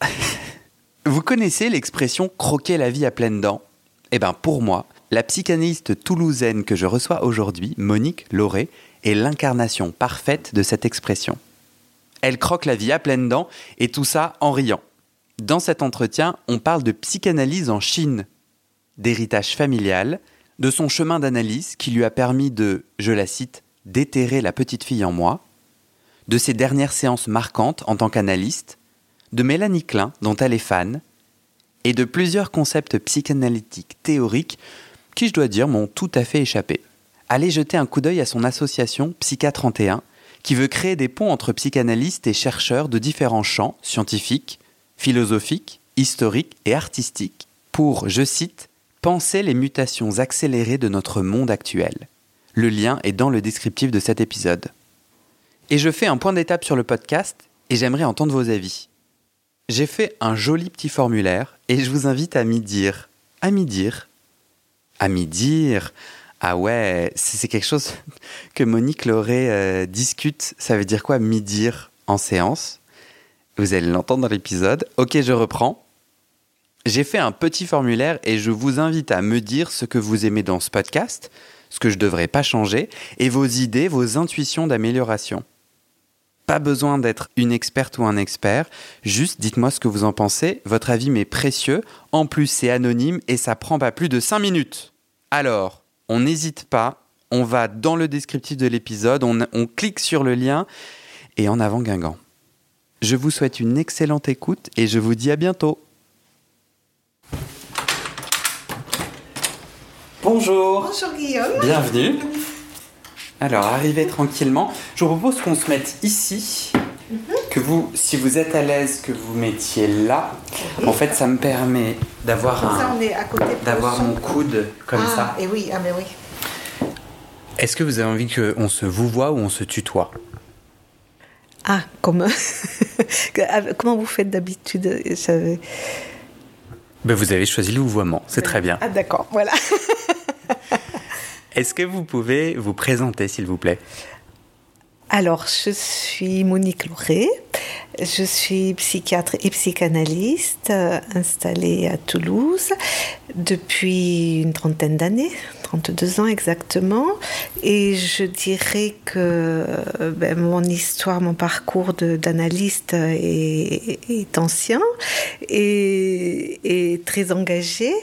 Vous connaissez l'expression croquer la vie à pleines dents Eh bien pour moi, la psychanalyste toulousaine que je reçois aujourd'hui, Monique Lauré, est l'incarnation parfaite de cette expression. Elle croque la vie à pleines dents et tout ça en riant. Dans cet entretien, on parle de psychanalyse en Chine, d'héritage familial, de son chemin d'analyse qui lui a permis de, je la cite, déterrer la petite fille en moi, de ses dernières séances marquantes en tant qu'analyste, de Mélanie Klein, dont elle est fan, et de plusieurs concepts psychanalytiques théoriques qui, je dois dire, m'ont tout à fait échappé. Allez jeter un coup d'œil à son association Psycha 31, qui veut créer des ponts entre psychanalystes et chercheurs de différents champs scientifiques, philosophiques, historiques et artistiques pour, je cite, penser les mutations accélérées de notre monde actuel. Le lien est dans le descriptif de cet épisode. Et je fais un point d'étape sur le podcast et j'aimerais entendre vos avis. J'ai fait un joli petit formulaire et je vous invite à m'y dire. À m'y dire. À m'y dire. Ah ouais, c'est quelque chose que Monique Lauré euh, discute. Ça veut dire quoi m'y dire en séance? Vous allez l'entendre dans l'épisode. Ok, je reprends. J'ai fait un petit formulaire et je vous invite à me dire ce que vous aimez dans ce podcast, ce que je ne devrais pas changer, et vos idées, vos intuitions d'amélioration. Pas besoin d'être une experte ou un expert, juste dites-moi ce que vous en pensez, votre avis m'est précieux, en plus c'est anonyme et ça prend pas plus de 5 minutes. Alors, on n'hésite pas, on va dans le descriptif de l'épisode, on, on, clique sur le lien et en avant Guingamp. Je vous souhaite une excellente écoute et je vous dis à bientôt. Bonjour. Bonjour Guillaume. Bienvenue. Alors, arrivez tranquillement. Je vous propose qu'on se mette ici. Mm -hmm. Que vous, si vous êtes à l'aise, que vous mettiez là. Oui. En fait, ça me permet d'avoir un, d'avoir mon coude comme ah, ça. Et oui, ah mais oui. Est-ce que vous avez envie qu'on se vous voit ou on se tutoie? Ah, comme comment vous faites d'habitude ben, Vous avez choisi le vouvoiement, c'est très bien. Ah d'accord, voilà. Est-ce que vous pouvez vous présenter, s'il vous plaît? Alors, je suis Monique Lauré, je suis psychiatre et psychanalyste euh, installée à Toulouse depuis une trentaine d'années, 32 ans exactement, et je dirais que ben, mon histoire, mon parcours d'analyste est, ancien et très engagé.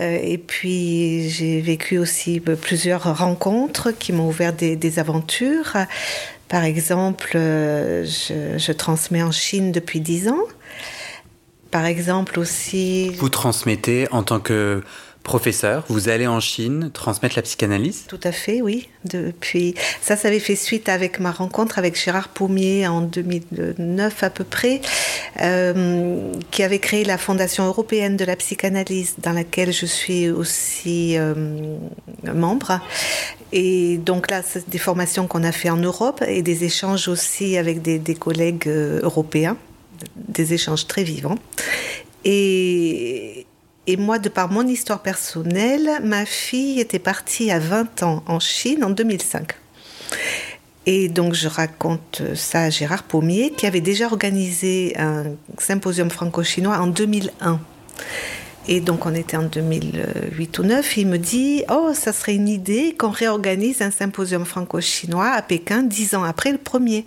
Euh, et puis j'ai vécu aussi euh, plusieurs rencontres qui m'ont ouvert des, aventures. Par exemple, euh, je, transmets en Chine depuis dix ans. Par exemple aussi... Vous transmettez en tant que professeur, vous allez en Chine transmettre la psychanalyse? Tout à fait, oui. Depuis ça, ça avait fait suite avec ma rencontre avec Gérard Pommier en 2009 à peu près, euh, qui avait créé la Fondation européenne de la psychanalyse, dans laquelle je suis aussi euh, membre. Et donc là, c'est des formations qu'on a fait en Europe et des échanges aussi avec des, des collègues euh, européens, des échanges très vivants. Et, et moi, de par mon histoire personnelle, ma fille était partie à 20 ans en Chine en 2005. Et donc je raconte ça à Gérard Pommier, qui avait déjà organisé un symposium franco-chinois en 2001. Et donc on était en 2008 ou 2009, il me dit Oh, ça serait une idée qu'on réorganise un symposium franco-chinois à Pékin dix ans après le premier.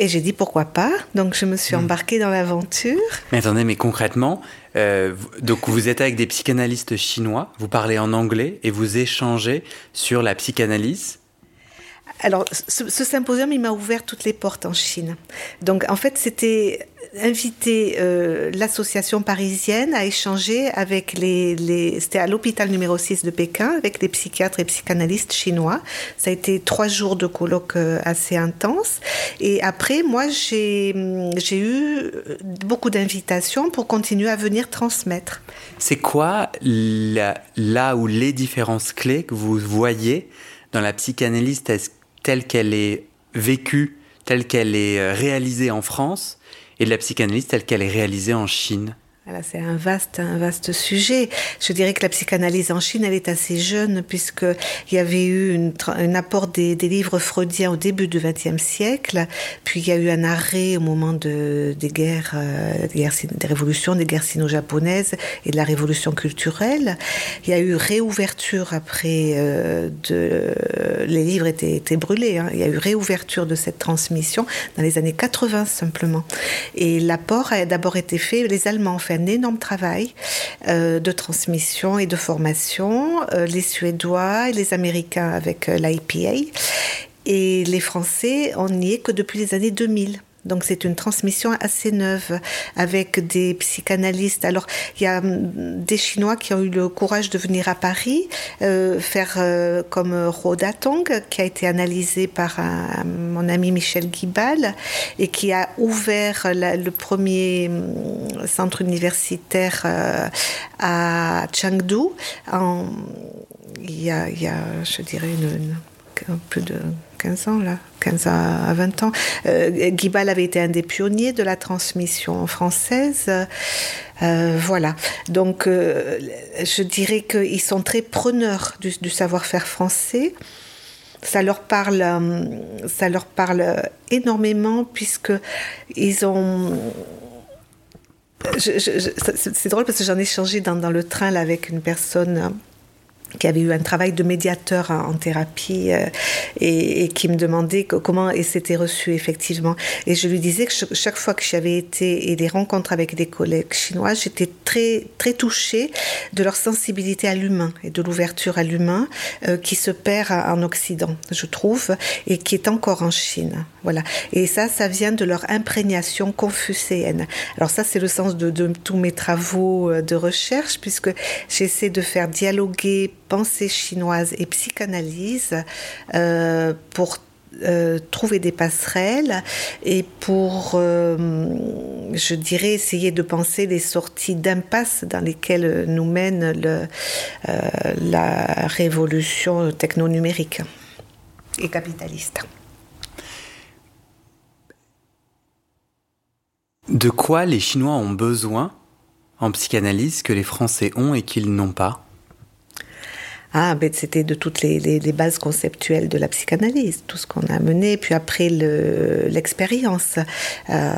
Et j'ai dit pourquoi pas? Donc je me suis hmm. embarquée dans l'aventure. Mais attendez, mais concrètement, euh, donc vous êtes avec des psychanalystes chinois, vous parlez en anglais et vous échangez sur la psychanalyse? Alors, ce, symposium, il m'a ouvert toutes les portes en Chine. Donc, en fait, c'était inviter euh, l'association parisienne à échanger avec les... c'était à l'hôpital numéro 6 de Pékin, avec les psychiatres et psychanalystes chinois. Ça a été trois jours de colloque euh, assez intense. Et après, moi, j'ai eu beaucoup d'invitations pour continuer à venir transmettre. C'est quoi là où les différences clés que vous voyez dans la psychanalyse telle qu'elle est vécue, telle qu'elle est euh, réalisée en France, et de la psychanalyse telle qu'elle est réalisée en Chine c'est un vaste, un vaste sujet. Je dirais que la psychanalyse en Chine, elle est assez jeune puisqu'il y avait eu un apport des, livres freudiens au début du XXe siècle, puis il y a eu un arrêt au moment de, des, guerres, euh, des, guerres, des révolutions, des guerres sino-japonaises et de la révolution culturelle. Il y a eu réouverture après euh. Les livres étaient, brûlés. Hein. Il y a eu réouverture de cette transmission dans les années 80 simplement. Et l'apport a d'abord été fait, les Allemands ont fait énorme travail euh, de transmission et de formation, euh, les Suédois et les Américains avec euh, l'IPA. Et les Français, on n'y est que depuis les années 2000. Donc c'est une transmission assez neuve avec des psychanalystes. Alors il y a hum, des Chinois qui ont eu le courage de venir à Paris, euh, faire euh, comme Rhoda Tong, qui a été analysé par mon ami Michel Guibal et qui a ouvert le premier hum, centre universitaire euh, à Chengdu il y a, je dirais, une plus de 15 ans, là, 15 à 20 ans. Euh, Guibal avait été un des pionniers de la transmission française. Euh, voilà. Donc, euh, je dirais qu'ils sont très preneurs du, savoir-faire français. Ça leur parle, ça leur parle énormément puisque ils ont c'est drôle parce que j'en ai changé dans, le train avec une personne qui avait eu un travail de médiateur en, thérapie euh, et, qui me demandait comment et c'était reçu effectivement. Et je lui disais que chaque fois que j'avais été et des rencontres avec des collègues chinois, j'étais très très touchée de leur sensibilité à l'humain et de l'ouverture à l'humain euh, qui se perd en Occident, je trouve, et qui est encore en Chine. Voilà. Et ça, ça vient de leur imprégnation confucéenne. Alors ça, c'est le sens de, de tous mes travaux euh, de recherche puisque j'essaie de faire dialoguer pensée chinoise et psychanalyse euh, pour euh, trouver des passerelles et pour, euh, je dirais, essayer de penser les sorties d'impasse dans lesquelles nous mène la révolution techno-numérique et capitaliste. De quoi les Chinois ont besoin en psychanalyse que les Français ont et qu'ils n'ont pas? Ah, ben c'était de toutes les, bases conceptuelles de la psychanalyse, tout ce qu'on a mené, puis après l'expérience. Euh,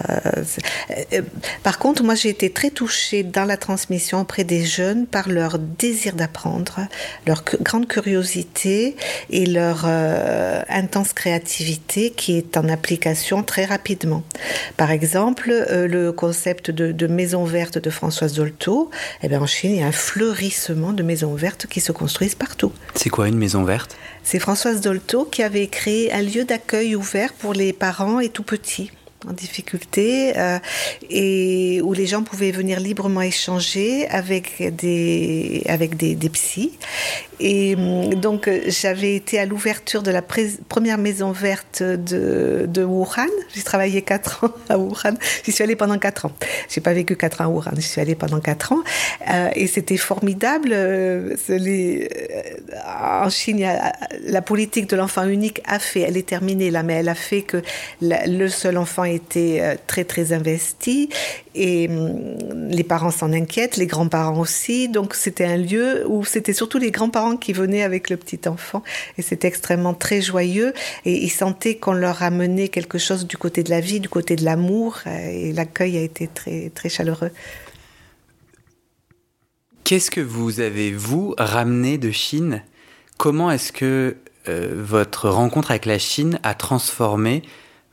euh, par contre, moi j'ai été très touchée dans la transmission auprès des jeunes par leur désir d'apprendre, leur grande curiosité et leur euh, intense créativité qui est en application très rapidement. Par exemple, le concept de, maison verte de Françoise Dolto, eh bien en Chine, il y a un fleurissement de maisons vertes qui se construisent partout. C'est quoi une maison verte? C'est Françoise Dolto qui avait créé un lieu d'accueil ouvert pour les parents et tout petits en difficulté euh, et où les gens pouvaient venir librement échanger avec des avec des, psys. Et hum, donc j'avais été à l'ouverture de la première maison verte de, de Wuhan. J'ai travaillé quatre ans à Wuhan. J'y suis allée pendant quatre ans. J'ai pas vécu quatre ans à Wuhan. J'y suis allée pendant quatre ans. Euh, et c'était formidable euh, en Chine la politique de l'enfant unique a fait elle est terminée là mais elle a fait que le seul enfant euh, très très investi et hum, les parents s'en inquiètent, les grands-parents aussi. Donc c'était un lieu où c'était surtout les grands-parents qui venaient avec le petit enfant. Et c'était extrêmement très joyeux. Et ils sentaient qu'on leur amenait quelque chose du côté de la vie, du côté de l'amour. Et l'accueil a été très très chaleureux. Qu'est-ce que vous avez, vous, ramené de Chine? Comment est-ce que euh, votre rencontre avec la Chine a transformé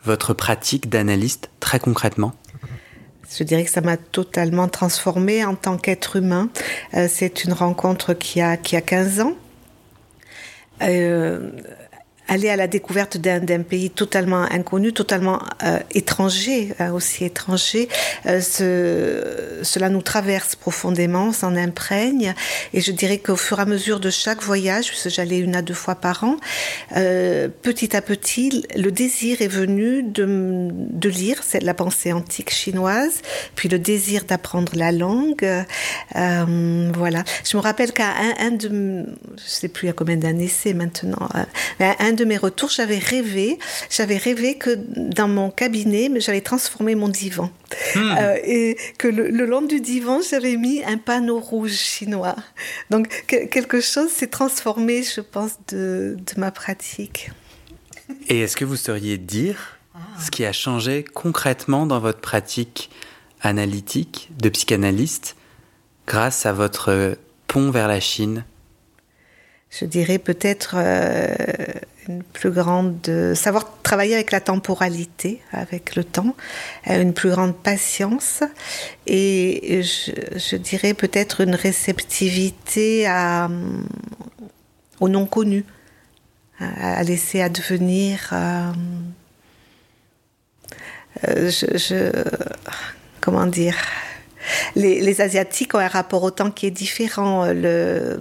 votre pratique d'analyste très concrètement je dirais que ça m'a totalement transformée en tant qu'être humain. Euh, c'est une rencontre qui a, qui a 15 ans. Euh, aller à la découverte d'un pays totalement inconnu, totalement euh, étranger, euh, aussi étranger, euh, ce, cela nous traverse profondément, s'en imprègne. Et je dirais qu'au fur et à mesure de chaque voyage, puisque j'allais une à deux fois par an, petit à petit, le désir est venu de, de lire la pensée antique chinoise, puis le désir d'apprendre la langue. voilà. Je me rappelle qu'à un, un, de, je sais plus à combien d'années c'est maintenant, un de mes retours, j'avais rêvé, j'avais rêvé que dans mon cabinet, j'allais transformer mon divan. Hmm. Euh, et que le, long du divan, j'avais mis un panneau rouge chinois. Donc quelque chose s'est transformé, je pense, de, ma pratique. Et est-ce que vous sauriez dire ah. ce qui a changé concrètement dans votre pratique analytique de psychanalyste grâce à votre pont vers la Chine? Je dirais peut-être euh, une plus grande savoir travailler avec la temporalité, avec le temps, euh, une plus grande patience et je, dirais peut-être une réceptivité au non connu, à, laisser advenir. Euh, comment dire les, Asiatiques ont un rapport au temps qui est différent. Le,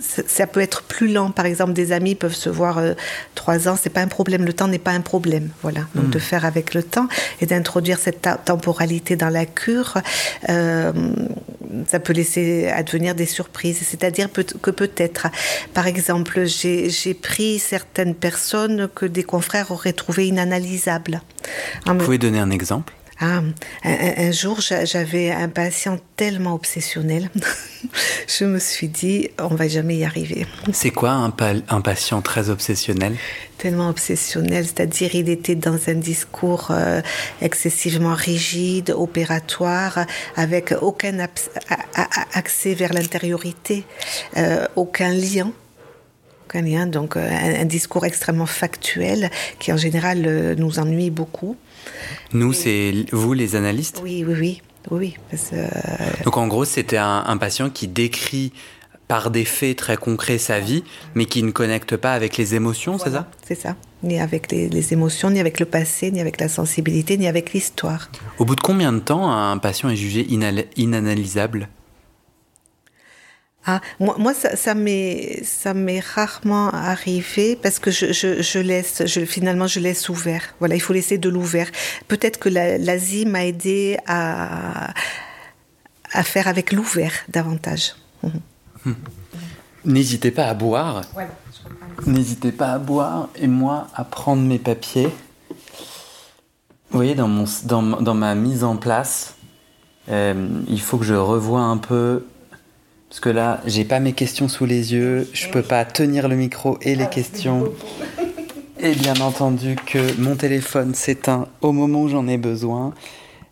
ça peut être plus lent. Par exemple, des amis peuvent se voir euh, trois ans, c'est pas un problème. Le temps n'est pas un problème. Voilà. Donc hmm. de faire avec le temps et d'introduire cette temporalité dans la cure, euh, ça peut laisser advenir des surprises. C'est-à-dire que peut-être, par exemple, j'ai pris certaines personnes que des confrères auraient trouvées inanalysables. Vous pouvez donner un exemple? Ah, un, jour, j'avais un patient tellement obsessionnel, je me suis dit, on va jamais y arriver. C'est quoi un, un, patient très obsessionnel? Tellement obsessionnel, c'est-à-dire il était dans un discours euh, excessivement rigide, opératoire, avec aucun accès vers l'intériorité, euh, aucun lien aucun lien, donc euh, un, discours extrêmement factuel qui en général nous ennuie beaucoup. Nous, c'est vous les analystes? Oui, oui, oui. oui euh, Donc en gros, c'était un, patient qui décrit par des faits très concrets sa vie, mais qui ne connecte pas avec les émotions, c'est ça? C'est ça. Ni avec les, émotions, ni avec le passé, ni avec la sensibilité, ni avec l'histoire. Au bout de combien de temps un patient est jugé inanalysable? Ah, moi, ça, m'est, rarement arrivé parce que je, je, laisse, finalement, je laisse ouvert. Voilà, il faut laisser de l'ouvert. Peut-être que l'Asie m'a aidé à, à faire avec l'ouvert davantage. Mhm. N'hésitez pas à boire. N'hésitez pas à boire et moi à prendre mes papiers. Vous voyez, dans, mon, dans, dans ma mise en place, euh, il faut que je revoie un peu parce que là, j'ai pas mes questions sous les yeux, je peux pas tenir le micro et les questions. Et bien entendu que mon téléphone s'éteint au moment où j'en ai besoin.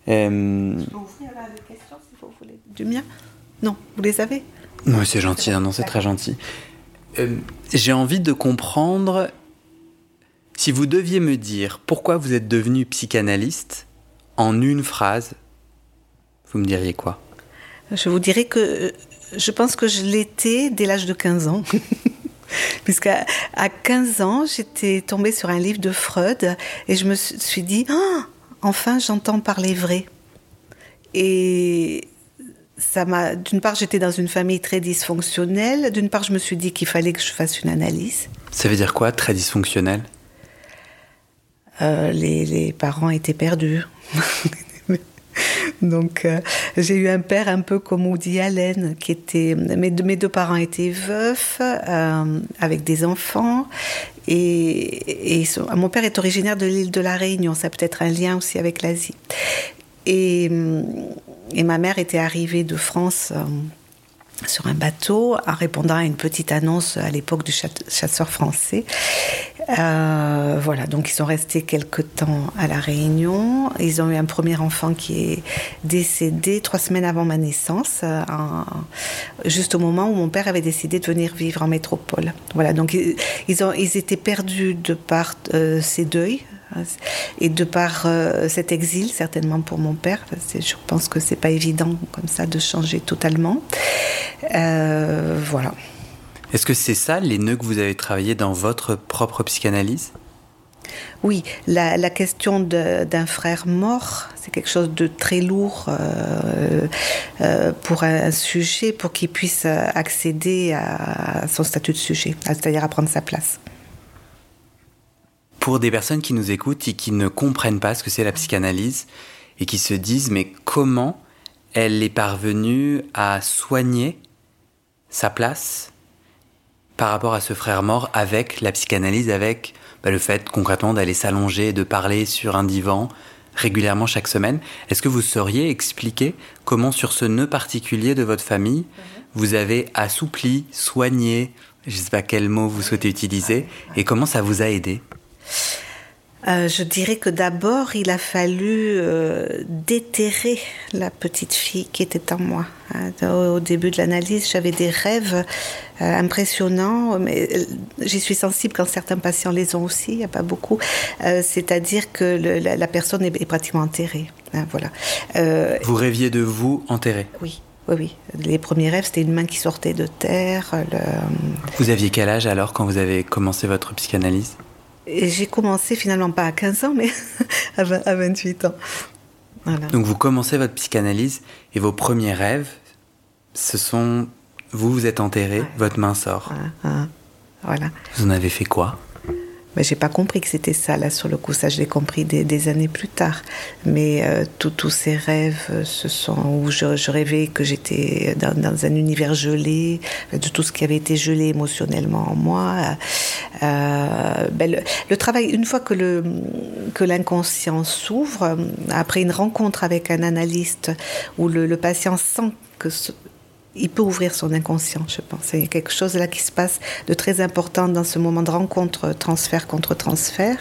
Euh... Je peux ouvrir les questions si vous voulez. Du mien Non, vous les avez Non, c'est gentil, non, c'est très gentil. Euh, j'ai envie de comprendre si vous deviez me dire pourquoi vous êtes devenu psychanalyste en une phrase, vous me diriez quoi? Je vous dirais que je pense que je l'étais dès l'âge de 15 ans. Puisqu'à à 15 ans, j'étais tombée sur un livre de Freud et je me suis dit, ah, enfin j'entends parler vrai. Et ça m'a, d'une part, j'étais dans une famille très dysfonctionnelle. D'une part, je me suis dit qu'il fallait que je fasse une analyse. Ça veut dire quoi, très dysfonctionnel? Euh, les, les, parents étaient perdus. Donc euh, j'ai eu un père un peu comme Woody Allen, qui était mes, deux parents étaient veufs euh, avec des enfants. Et, mon père est originaire de l'île de la Réunion, ça peut être un lien aussi avec l'Asie. Et, et, ma mère était arrivée de France euh, sur un bateau en répondant à une petite annonce à l'époque du chasseur français. Euh, voilà, donc ils sont restés quelque temps à La Réunion. Ils ont eu un premier enfant qui est décédé trois semaines avant ma naissance, juste au moment où mon père avait décidé de venir vivre en métropole. Voilà, donc ils étaient perdus de par euh, ces deuils et de par cet exil, certainement pour mon père, je pense que c'est pas évident comme ça de changer totalement. voilà. Est-ce que c'est ça les nœuds que vous avez travaillé dans votre propre psychanalyse? Oui, la, question d'un frère mort, c'est quelque chose de très lourd euh, euh, pour un sujet, pour qu'il puisse accéder à son statut de sujet, c'est-à-dire à prendre sa place. Pour des personnes qui nous écoutent et qui ne comprennent pas ce que c'est la psychanalyse et qui se disent mais comment elle est parvenue à soigner sa place par rapport à ce frère mort avec la psychanalyse, avec bah, le fait concrètement d'aller s'allonger, de parler sur un divan régulièrement chaque semaine. Est-ce que vous sauriez expliquer comment sur ce nœud particulier de votre famille, vous avez assoupli, soigné, je ne sais pas quel mot vous souhaitez utiliser, et comment ça vous a aidé? Euh, je dirais que d'abord, il a fallu euh, déterrer la petite fille qui était en moi. Hein. Au début de l'analyse, j'avais des rêves euh, impressionnants, mais j'y suis sensible quand certains patients les ont aussi, il n'y a pas beaucoup. C'est-à-dire que la, personne est, pratiquement enterrée. Hein, voilà. vous rêviez de vous enterré Oui. Oui, oui. Les premiers rêves, c'était une main qui sortait de terre. Vous aviez quel âge alors quand vous avez commencé votre psychanalyse? J'ai commencé finalement pas à 15 ans, mais à 28 ans. Donc vous commencez votre psychanalyse et vos premiers rêves, ce sont vous, vous êtes enterré, votre main sort. Voilà. Vous en avez fait quoi? Mais j'ai pas compris que c'était ça là sur le coup. Ça, je l'ai compris des, années plus tard. Mais euh, tous ces rêves, euh, ce sont où je, rêvais que j'étais dans, un univers gelé, de tout ce qui avait été gelé émotionnellement en moi. Euh, ben, le, travail, une fois que le que l'inconscient s'ouvre, après une rencontre avec un analyste où le, le patient sent que il peut ouvrir son inconscient, je pense. Il y a quelque chose là qui se passe de très important dans ce moment de rencontre, transfert contre transfert.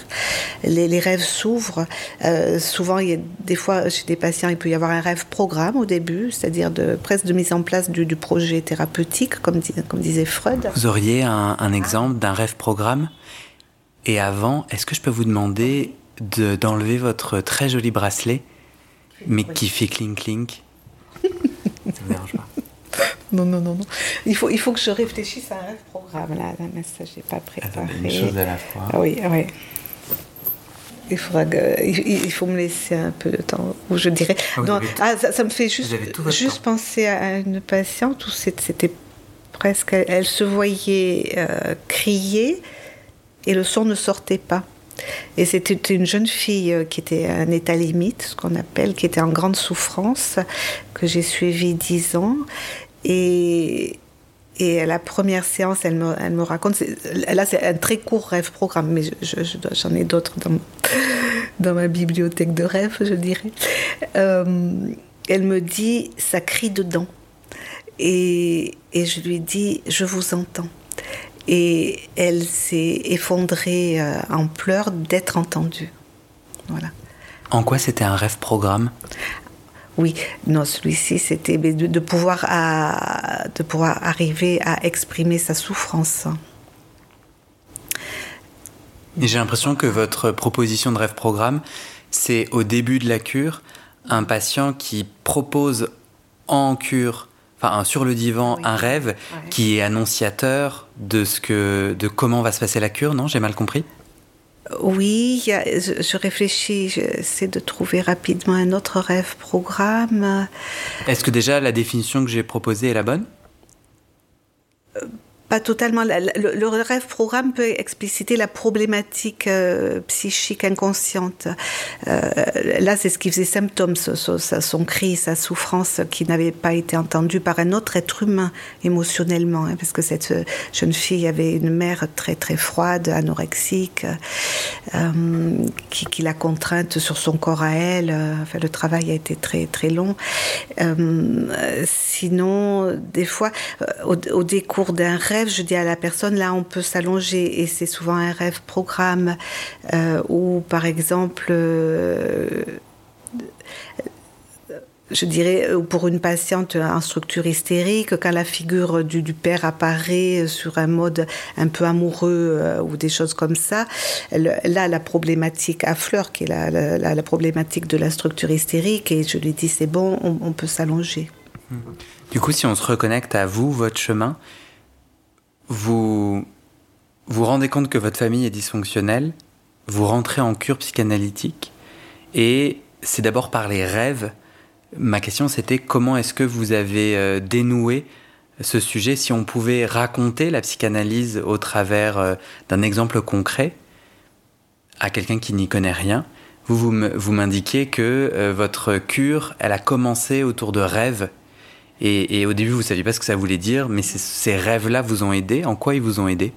Les, rêves s'ouvrent. Euh, souvent, il y a des fois, chez des patients, il peut y avoir un rêve programme au début, c'est-à-dire de, presque de mise en place du, projet thérapeutique, comme, comme, disait Freud. Vous auriez un, exemple d'un rêve programme? Et avant, est-ce que je peux vous demander d'enlever votre très joli bracelet, mais qui fait clink-clink? Ça me dérange pas. Non, non, non, non. Il faut, il faut que je réfléchisse à un programme là, mais ça, j'ai pas préparé. une chose à la fois. Ah oui, oui. Il, faudra il, faut me laisser un peu de temps où je dirais. Ah, non, ah, ça, me fait juste, juste penser à une patiente où c'était presque. Elle se voyait euh, crier et le son ne sortait pas. Et c'était une jeune fille euh, qui était à un état limite, ce qu'on appelle, qui était en grande souffrance, que j'ai suivie dix ans. Et, et la première séance, elle me, raconte, là c'est un très court rêve programme, mais j'en ai d'autres dans, dans ma bibliothèque de rêves, je dirais. Euh, elle me dit, ça crie dedans. Et, et, je lui dis, je vous entends. Et elle s'est effondrée euh, en pleurs d'être entendue. Voilà. En quoi c'était un rêve programme? Oui, non, celui-ci, c'était de, pouvoir de pouvoir arriver à exprimer sa souffrance. Et j'ai l'impression que votre proposition de rêve programme, c'est au début de la cure, un patient qui propose en cure, enfin sur le divan, un rêve qui est annonciateur de ce que, de comment va se passer la cure. Non, j'ai mal compris? Oui, je, réfléchis, j'essaie de trouver rapidement un autre rêve programme. Est-ce que déjà la définition que j'ai proposée est la bonne? Euh, pas totalement. Le, rêve programme peut expliciter la problématique euh, psychique inconsciente. Euh, là, c'est ce qui faisait symptôme, son, cri, sa souffrance qui n'avait pas été entendue par un autre être humain émotionnellement, hein, parce que cette jeune fille avait une mère très très froide, anorexique, euh, qui, qui l'a contrainte sur son corps à elle. Enfin, le travail a été très très long. sinon, des fois, au, au décours d'un rêve je dis à la personne, là, on peut s'allonger. Et c'est souvent un rêve programme euh, où, par exemple, je dirais, euh, pour une patiente en structure hystérique, quand la figure du, père apparaît sur un mode un peu amoureux euh, ou des choses comme ça, là, la problématique affleure, qui est la, la, problématique de la structure hystérique, et je lui dis, c'est bon, on, peut s'allonger. Du coup, si on se reconnecte à vous, votre chemin, vous vous rendez compte que votre famille est dysfonctionnelle, vous rentrez en cure psychanalytique, et c'est d'abord par les rêves Ma question, c'était comment est-ce que vous avez euh, dénoué ce sujet Si on pouvait raconter la psychanalyse au travers euh, d'un exemple concret à quelqu'un qui n'y connaît rien, vous, vous m'indiquiez que euh, votre cure, elle a commencé autour de rêves. Et, au début, vous ne saviez pas ce que ça voulait dire, mais ces rêves-là vous ont aidé? En quoi ils vous ont aidé?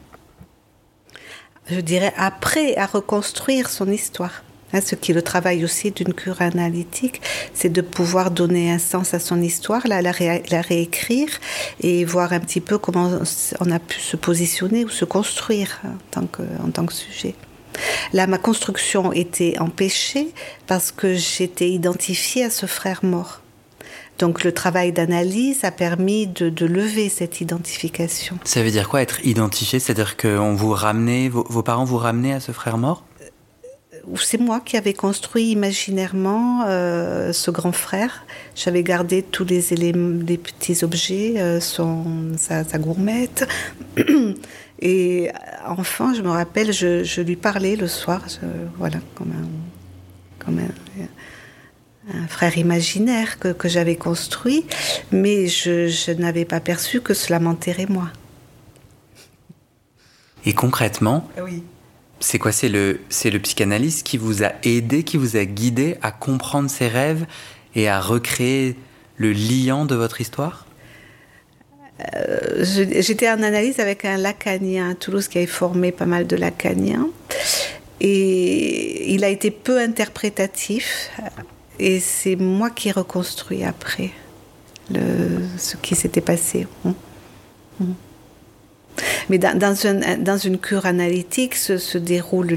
Je dirais après à reconstruire son histoire. Hein, ce qui est le travail aussi d'une cure analytique, c'est de pouvoir donner un sens à son histoire, la, réécrire et voir un petit peu comment on a pu se positionner ou se construire en tant que, en tant que sujet. Là, ma construction était empêchée parce que j'étais identifiée à ce frère mort. Donc le travail d'analyse a permis de, lever cette identification. Ça veut dire quoi être identifié? C'est-à-dire que vous ramenait, vos, vos parents vous ramenaient à ce frère mort? C'est moi qui avais construit imaginairement euh, ce grand frère. J'avais gardé tous les éléments, les petits objets, euh, son, sa, gourmette. Et euh, enfin, je me rappelle, je, lui parlais le soir, voilà, comme un, comme un, frère imaginaire que, que j'avais construit, mais je, je n'avais pas perçu que cela m'enterrait moi. Et concrètement, oui c'est quoi C'est le, c'est le psychanalyste qui vous a aidé, qui vous a guidé à comprendre ses rêves et à recréer le liant de votre histoire? Euh, J'étais en analyse avec un lacanien à Toulouse qui avait formé pas mal de lacaniens. Et il a été peu interprétatif. Et c'est moi qui ai reconstruit après ce qui s'était passé. Hum. Hum. Mais dans, dans, une cure analytique se, déroulent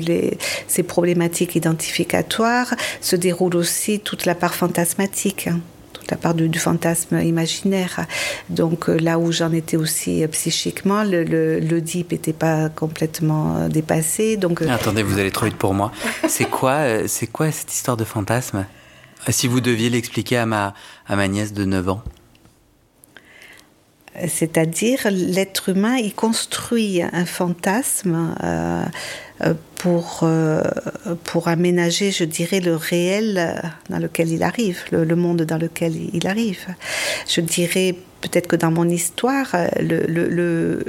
ces problématiques identificatoires, se déroule aussi toute la part fantasmatique. Hein, toute la part du, fantasme imaginaire. Donc euh, là où j'en étais aussi euh, psychiquement, le, le, n'était pas complètement euh, dépassé. Donc, Attendez, vous allez trop vite pour moi. C'est quoi, c'est quoi cette histoire de fantasme? Si vous deviez l'expliquer à ma, à ma nièce de 9 ans c'est-à-dire l'être humain, il construit un fantasme euh, pour, euh, pour aménager, je dirais, le réel dans lequel il arrive, le, monde dans lequel il arrive. Je dirais peut-être que dans mon histoire, le, le,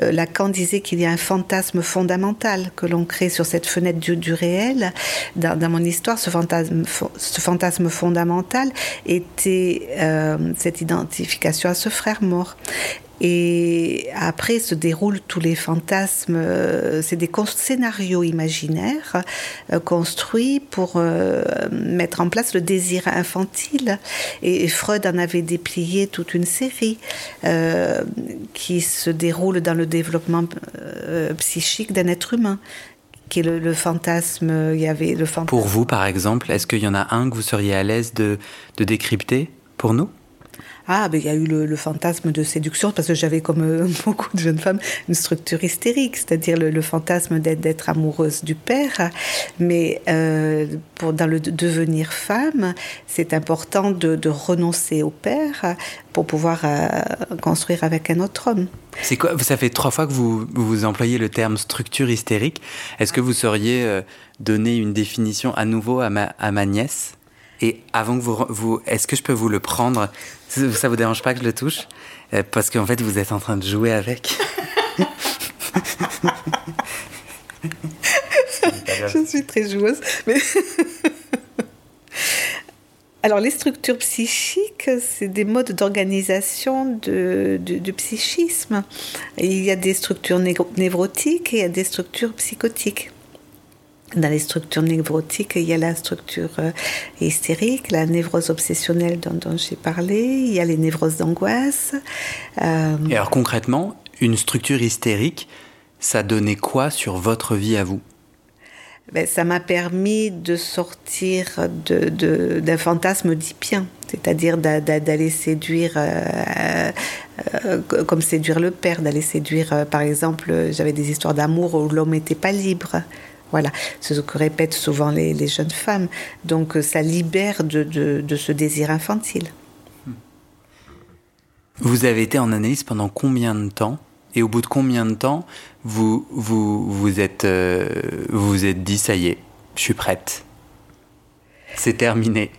Lacan disait qu'il y a un fantasme fondamental que l'on crée sur cette fenêtre du, réel. Dans, mon histoire, ce fantasme, ce fantasme fondamental était cette identification à ce frère mort. Et après se déroulent tous les fantasmes. Euh, c'est des scénarios imaginaires euh, construits pour euh, mettre en place le désir infantile. Et Freud en avait déplié toute une série qui se déroule dans le développement psychique d'un être humain qui est le, fantasme. Il y avait le fantasme. Pour vous, par exemple, est-ce qu'il y en a un que vous seriez à l'aise de, de décrypter pour nous? Ah, ben, il y a eu le, fantasme de séduction, parce que j'avais, comme euh, beaucoup de jeunes femmes, une structure hystérique, c'est-à-dire le, fantasme d'être amoureuse du père. Mais euh, pour, dans le devenir femme, c'est important de, renoncer au père pour pouvoir euh, construire avec un autre homme. C'est quoi Ça fait trois fois que vous, vous employez le terme structure hystérique. Est-ce que vous sauriez donner une définition à nouveau à ma, à ma nièce? Et avant que vous, vous est-ce que je peux vous le prendre? Ça vous dérange pas que je le touche? Euh, Parce qu'en fait, vous êtes en train de jouer avec. je suis très joueuse, mais. Alors, les structures psychiques, c'est des modes d'organisation du psychisme. il y a des structures névrotiques et il y a des structures psychotiques. Dans les structures névrotiques, il y a la structure euh, hystérique, la névrose obsessionnelle dont, j'ai parlé, il y a les névroses d'angoisse. Euh, Et alors concrètement, une structure hystérique, ça donnait quoi sur votre vie à vous? Ben, ça m'a permis de sortir d'un de, d'un fantasme oedipien, c'est-à-dire d'aller séduire, euh, euh, comme séduire le père, d'aller séduire, par exemple, j'avais des histoires d'amour où l'homme n'était pas libre. Voilà, c'est ce que répètent souvent les, les, jeunes femmes. Donc ça libère de, de ce désir infantile. Vous avez été en analyse pendant combien de temps? Et au bout de combien de temps vous vous vous êtes euh, vous, êtes dit ça y est, je suis prête? C'est terminé.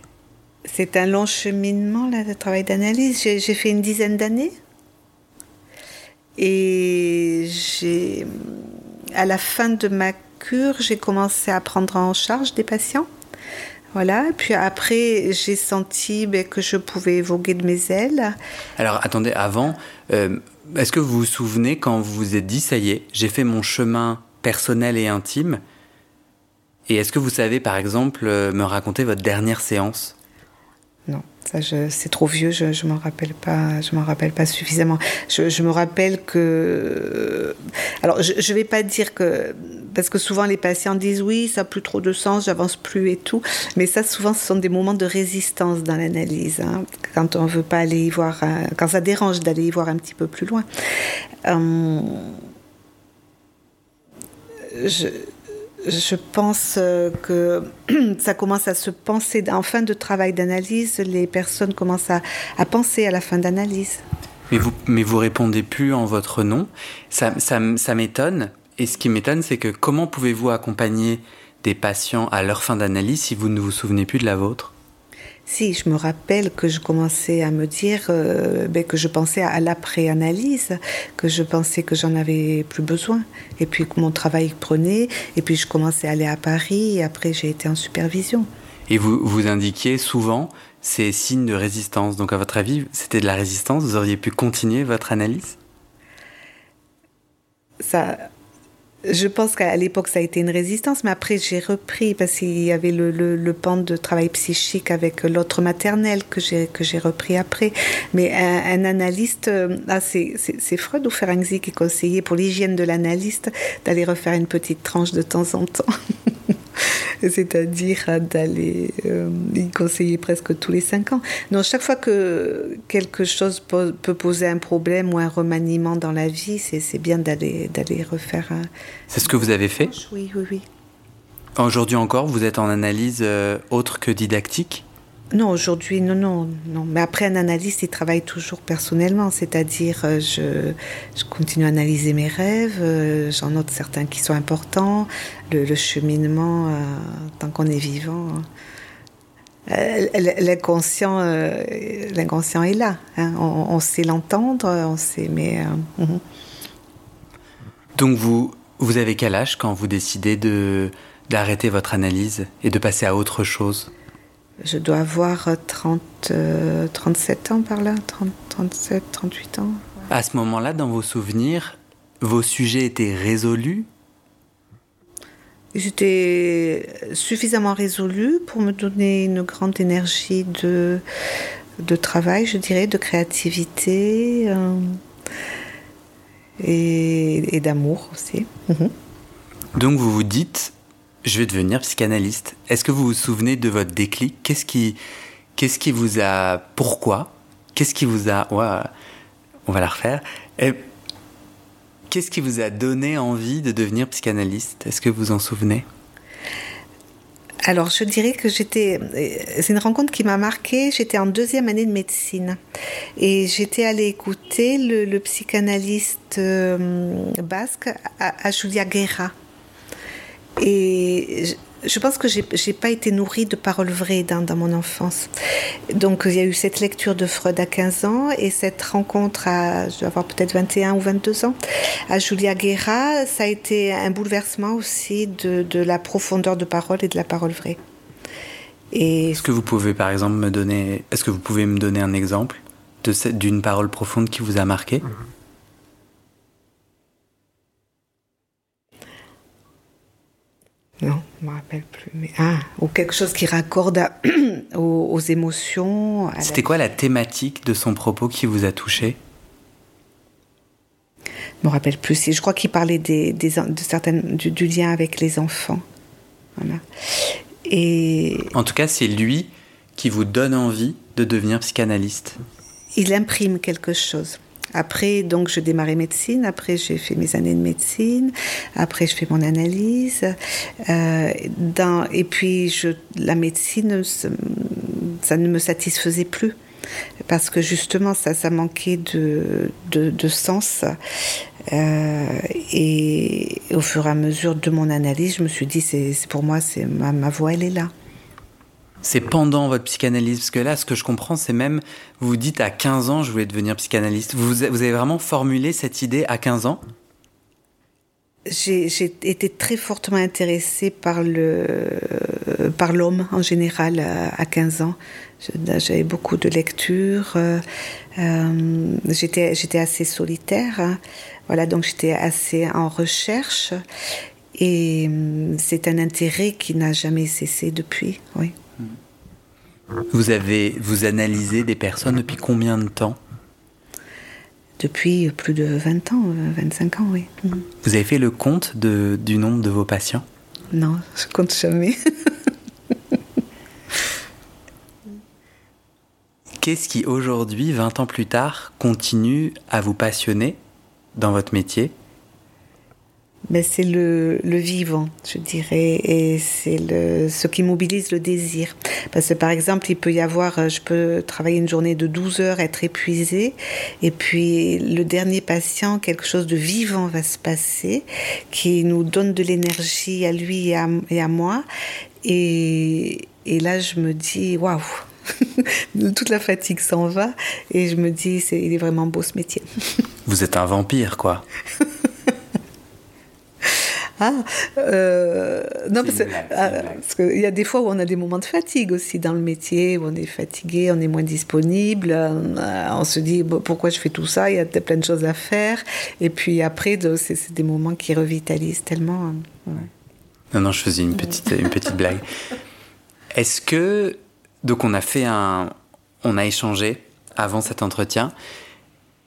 C'est un long cheminement là, de travail d'analyse. J'ai fait une dizaine d'années et j'ai à la fin de ma cure, j'ai commencé à prendre en charge des patients. Voilà, puis après, j'ai senti ben, que je pouvais voguer de mes ailes. Alors, attendez, avant, euh, est-ce que vous vous souvenez quand vous vous êtes dit, ça y est, j'ai fait mon chemin personnel et intime? Et est-ce que vous savez, par exemple, euh, me raconter votre dernière séance? Non, ça c'est trop vieux, je ne m'en rappelle pas, je m'en rappelle pas suffisamment. Je, me rappelle que, alors je, ne vais pas dire que, parce que souvent les patients disent oui, ça n'a plus trop de sens, j'avance plus et tout, mais ça souvent ce sont des moments de résistance dans l'analyse, hein. quand on veut pas aller y voir, euh, quand ça dérange d'aller y voir un petit peu plus loin. Euh, je, je pense euh, que ça commence à se penser, en fin de travail d'analyse, les personnes commencent à, penser à la fin d'analyse. Mais vous, mais vous répondez plus en votre nom. Ça, ça, ça m'étonne. Et ce qui m'étonne, c'est que comment pouvez-vous accompagner des patients à leur fin d'analyse si vous ne vous souvenez plus de la vôtre? Si, je me rappelle que je commençais à me dire euh, ben, que je pensais à l'après-analyse, que je pensais que j'en avais plus besoin. Et puis que mon travail prenait, et puis je commençais à aller à Paris, et après j'ai été en supervision. Et vous, vous indiquiez souvent ces signes de résistance. Donc à votre avis, c'était de la résistance? Vous auriez pu continuer votre analyse? Ça, je pense qu'à l'époque, ça a été une résistance, mais après, j'ai repris parce qu'il y avait le, le, pan de travail psychique avec l'autre maternelle que j'ai, que j'ai repris après. Mais un, analyste, euh, ah, c'est, c'est, Freud ou Ferenczi qui conseillait pour l'hygiène de l'analyste d'aller refaire une petite tranche de temps en temps? c'est-à-dire d'aller euh, y conseiller presque tous les cinq ans. Non, chaque fois que quelque chose peut poser un problème ou un remaniement dans la vie, c'est bien d'aller d'aller refaire. Un... C'est ce que vous avez fait? Oui, oui, oui. Aujourd'hui encore, vous êtes en analyse euh, autre que didactique? Non, aujourd'hui, non, non, non. Mais après, un analyste, il travaille toujours personnellement, c'est-à-dire, euh, je, continue à analyser mes rêves, euh, j'en note certains qui sont importants, le, cheminement, euh, tant qu'on est vivant. L'inconscient, l'inconscient est là. Hein. On, sait l'entendre, on sait, mais. Mhm. Donc vous, vous avez quel âge quand vous décidez de d'arrêter votre analyse et de passer à autre chose? Je dois avoir 30, 37 euh, ans par là, 30, 37, 38 ans. À ce moment-là, dans vos souvenirs, vos sujets étaient résolus? J'étais suffisamment résolue pour me donner une grande énergie de, de travail, je dirais, de créativité euh, et, d'amour aussi. Mhm. Donc vous vous dites, je vais devenir psychanalyste. Est-ce que vous vous souvenez de votre déclic? Qu'est-ce qui, qu'est-ce qui vous a, pourquoi? Qu'est-ce qui vous a, on va la refaire. Qu'est-ce qui vous a donné envie de devenir psychanalyste? Est-ce que vous en souvenez? Alors, je dirais que j'étais. C'est une rencontre qui m'a marquée. J'étais en deuxième année de médecine. Et j'étais allée écouter le, psychanalyste euh, basque, à, Julia Guerra. Et je pense que j'ai n'ai pas été nourrie de paroles vraies dans, dans, mon enfance. Donc il y a eu cette lecture de Freud à 15 ans et cette rencontre à, je dois avoir peut-être 21 ou 22 ans, à Julia Guerra, ça a été un bouleversement aussi de, de la profondeur de parole et de la parole vraie. Est-ce que vous pouvez par exemple me donner, est-ce que vous pouvez me donner un exemple d'une parole profonde qui vous a marqué? Mhm. Non, je ne me rappelle plus. Mais, ah, ou quelque chose qui raccorde aux, émotions. C'était quoi la thématique de son propos qui vous a touché? Me rappelle plus. je crois qu'il parlait des, de certaines, du, lien avec les enfants. Voilà. Et en tout cas, c'est lui qui vous donne envie de devenir psychanalyste? Il imprime quelque chose. Après, donc, je démarrais médecine. Après, j'ai fait mes années de médecine. Après, je fais mon analyse. Euh, et puis, la médecine, ça ne me satisfaisait plus parce que justement ça, ça manquait de, de, sens. Euh, et au fur et à mesure de mon analyse, je me suis dit, c'est pour moi, c'est ma, ma voix, elle est là. C'est pendant votre psychanalyse, parce que là, ce que je comprends, c'est même, vous vous dites à 15 ans, je voulais devenir psychanalyste. Vous, avez vraiment formulé cette idée à 15 ans? J'ai été très fortement intéressée par l'homme en général à 15 ans. J'avais beaucoup de lectures. Euh, euh, j'étais j'étais assez solitaire. Hein. Voilà, donc j'étais assez en recherche. Et euh, c'est un intérêt qui n'a jamais cessé depuis. Oui. Vous avez vous analysez des personnes depuis combien de temps? Depuis plus de 20 ans, 25 ans, oui. Vous avez fait le compte de, du nombre de vos patients? Non, je compte jamais. Qu'est-ce qui aujourd'hui, 20 ans plus tard, continue à vous passionner dans votre métier? Mais c'est le, le, vivant, je dirais, et c'est le, ce qui mobilise le désir. Parce que par exemple, il peut y avoir, je peux travailler une journée de 12 heures, être épuisé, et puis le dernier patient, quelque chose de vivant va se passer, qui nous donne de l'énergie à lui et à, et à moi. Et, et là, je me dis, waouh! Toute la fatigue s'en va et je me dis, c'est, il est vraiment beau ce métier. Vous êtes un vampire, quoi. Ah, euh, non, ah, parce, qu'il y a des fois où on a des moments de fatigue aussi dans le métier, où on est fatigué, on est moins disponible, euh, on se dit pourquoi je fais tout ça, il y a plein de choses à faire, et puis après, c'est des moments qui revitalisent tellement. Hein, non, non, je faisais une petite, une petite blague. Est-ce que, donc on a fait un, on a échangé avant cet entretien,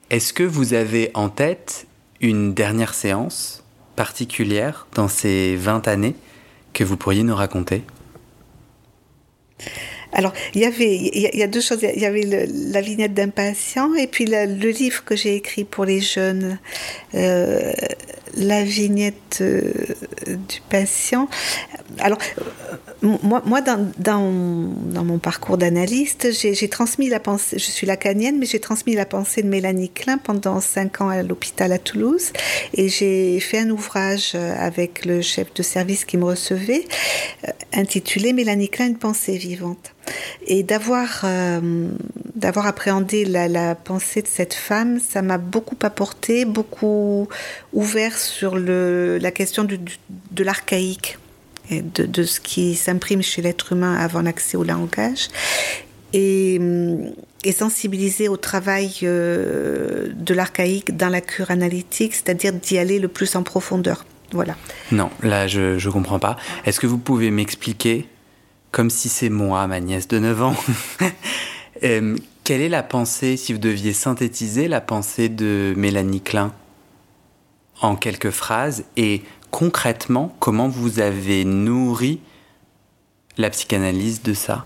est-ce que vous avez en tête une dernière séance particulière dans ces 20 années que vous pourriez nous raconter? Alors, il y avait, il y a deux choses. Il y avait la vignette d'un patient et puis le livre que j'ai écrit pour les jeunes. Euh, la vignette euh, du patient. Alors, euh, moi, moi dans, dans, mon parcours d'analyste, j'ai transmis la pensée, je suis lacanienne, mais j'ai transmis la pensée de Mélanie Klein pendant cinq ans à l'hôpital à Toulouse. Et j'ai fait un ouvrage avec le chef de service qui me recevait, intitulé Mélanie Klein, une pensée vivante et d'avoir appréhendé la, pensée de cette femme, ça m'a beaucoup apporté, beaucoup ouvert sur la question de l'archaïque, de, de, ce qui s'imprime chez l'être humain avant l'accès au langage, et, et sensibiliser au travail euh, de l'archaïque dans la cure analytique, c'est-à-dire d'y aller le plus en profondeur. Voilà. Non, là, je ne comprends pas. Est-ce que vous pouvez m'expliquer, comme si c'est moi, ma nièce de 9 ans, euh, quelle est la pensée, si vous deviez synthétiser la pensée de Mélanie Klein? En quelques phrases et concrètement comment vous avez nourri la psychanalyse de ça?